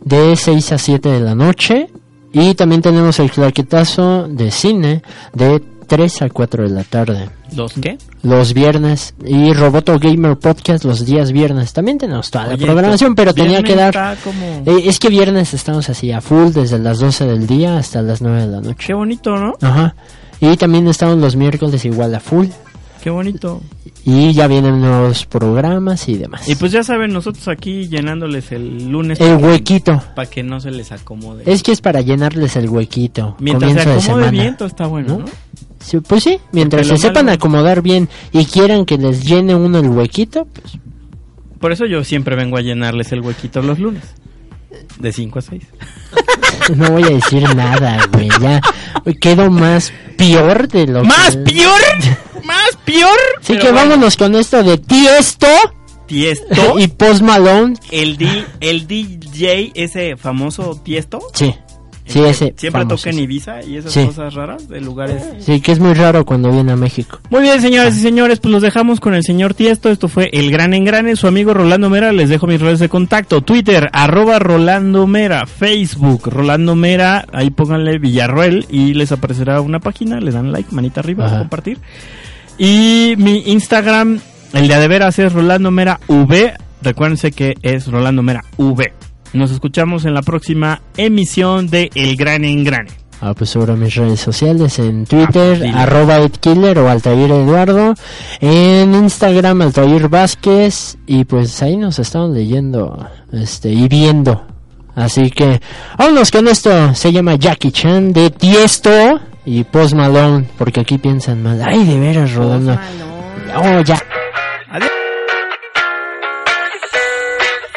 de 6 a 7 de la noche. Y también tenemos el claquetazo de cine, de 3 a 4 de la tarde. ¿Los qué? Los viernes. Y Roboto Gamer Podcast los días viernes. También tenemos toda la Oye, programación, pero tenía que dar... como- Eh, es que viernes estamos así a full desde las 12 del día hasta las 9 de la noche. Qué bonito, ¿no? Ajá. Y también estamos los miércoles igual a full. Qué bonito. Y ya vienen nuevos programas y demás. Y pues ya saben, nosotros aquí llenándoles el lunes. El huequito. Para que no se les acomode. Es que es para llenarles el huequito. Mientras se acomode semana. bien, todo está bueno, ¿no? Sí, pues sí, mientras se sepan malo- acomodar bien y quieran que les llene uno el huequito, pues Por eso yo siempre vengo a llenarles el huequito los lunes. De 5 a 6. no voy a decir nada, güey. Ya quedo más peor de lo ¿Más que... peor? ¿Más peor? Así Pero que bueno. vámonos con esto de Tiesto Tiesto. y Post Malone. El, D- el DJ, ese famoso Tiesto. Sí, sí, ese. Siempre toca en Ibiza y esas Sí. cosas raras de lugares. Sí, que es muy raro cuando viene a México. Muy bien, señoras y señores, pues los dejamos con el señor Tiesto. Esto fue El Gran Engrane, su amigo Rolando Mera. Les dejo mis redes de contacto. Twitter, arroba Rolando Mera. Facebook, Rolando Mera. Ahí pónganle Villarroel y les aparecerá una página. Le dan like, manita arriba, Ajá. compartir. Y mi Instagram, el de a de veras es Rolando Mera V. Recuérdense que es Rolando Mera V. Nos escuchamos en la próxima emisión de El Gran Engrane. Ah, pues sobre mis redes sociales, en Twitter, dile. arroba edkiller o Altair Eduardo, en Instagram, Altair Vázquez, y pues ahí nos estamos leyendo, este, y viendo. Así que, vámonos con esto, se llama Jackie Chan de Tiesto y Post Malone, porque aquí piensan mal, ay, de veras, Rolando. Oh, ya.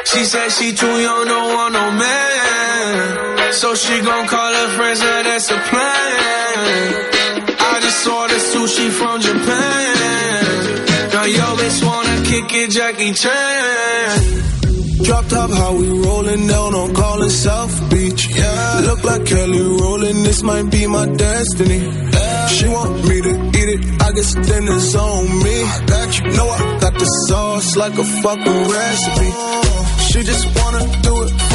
She said she too young, don't want no man. So she gon' call her friends, now that's a plan. I just ordered sushi from Japan. Now yo bitch wanna kick it, Jackie Chan. Drop top, how we rolling down on calling South Beach. Yeah, look like Kelly rolling, this might be my destiny. She want me to eat it, I guess then it's on me. I got you, know I got the sauce like a fucking recipe. She just wanna do it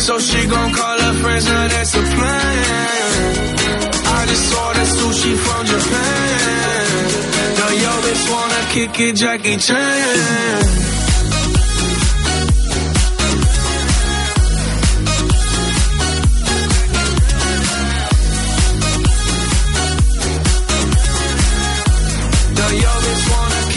so she gon' call her friends, now that's a plan. I just ordered sushi from Japan. Now yo bitch wanna kick it, Jackie Chan.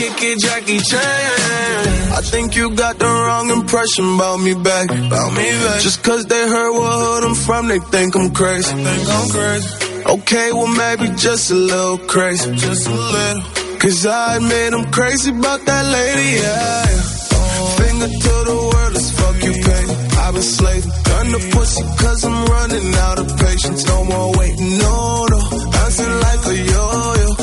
Kick it, Jackie Chan. I think you got the wrong impression about me back. About me back. Just cause they heard what hood I'm from, they think I'm crazy. Think I'm crazy. Okay, well maybe just a little crazy. Just a little. Cause I admit I'm crazy about that lady, yeah. Finger to the world, as fuck you pay. I've been slaving. Done the pussy cause I'm running out of patience. No more waiting, no, no. Bouncing like a yo-yo.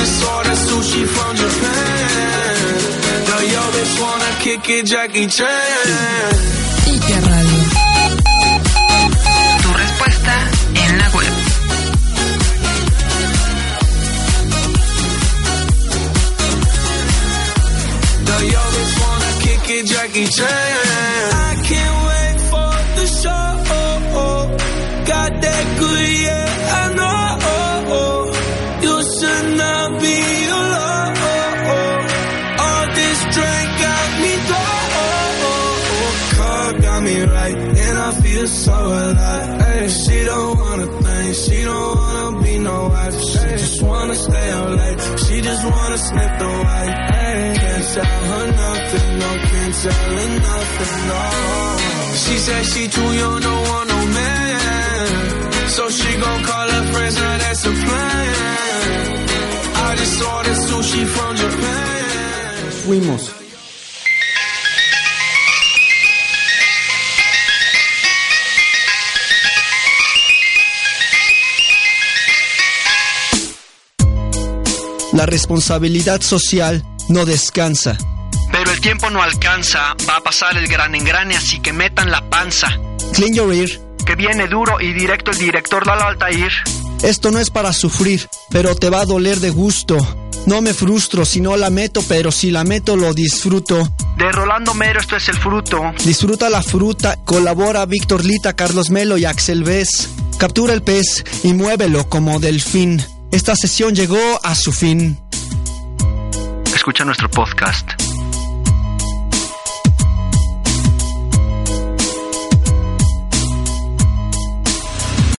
I just ordered sushi from Japan. Now yo bitch wanna kick it, Jackie Chan. Ike Radio. Tu respuesta en la web. Now yo bitch wanna kick it, Jackie Chan. I can't sniff the white. Can't tell her nothing, no, can't tell her nothing, no. She said she too young, don't want no man. So she gon' call her friends, now that's a plan. I just ordered sushi from Japan. Fuimos. La responsabilidad social no descansa. Pero el tiempo no alcanza, va a pasar el gran engrane, así que metan la panza. Clean your ear. Que viene duro y directo el director Lalo Altair. Esto no es para sufrir, pero te va a doler de gusto. No me frustro si no la meto, pero si la meto lo disfruto. De Rolando Mero esto es el fruto. Disfruta la fruta, colabora Víctor Lita, Carlos Melo y Axel Vez. Captura el pez y muévelo como delfín. Esta sesión llegó a su fin. Escucha nuestro podcast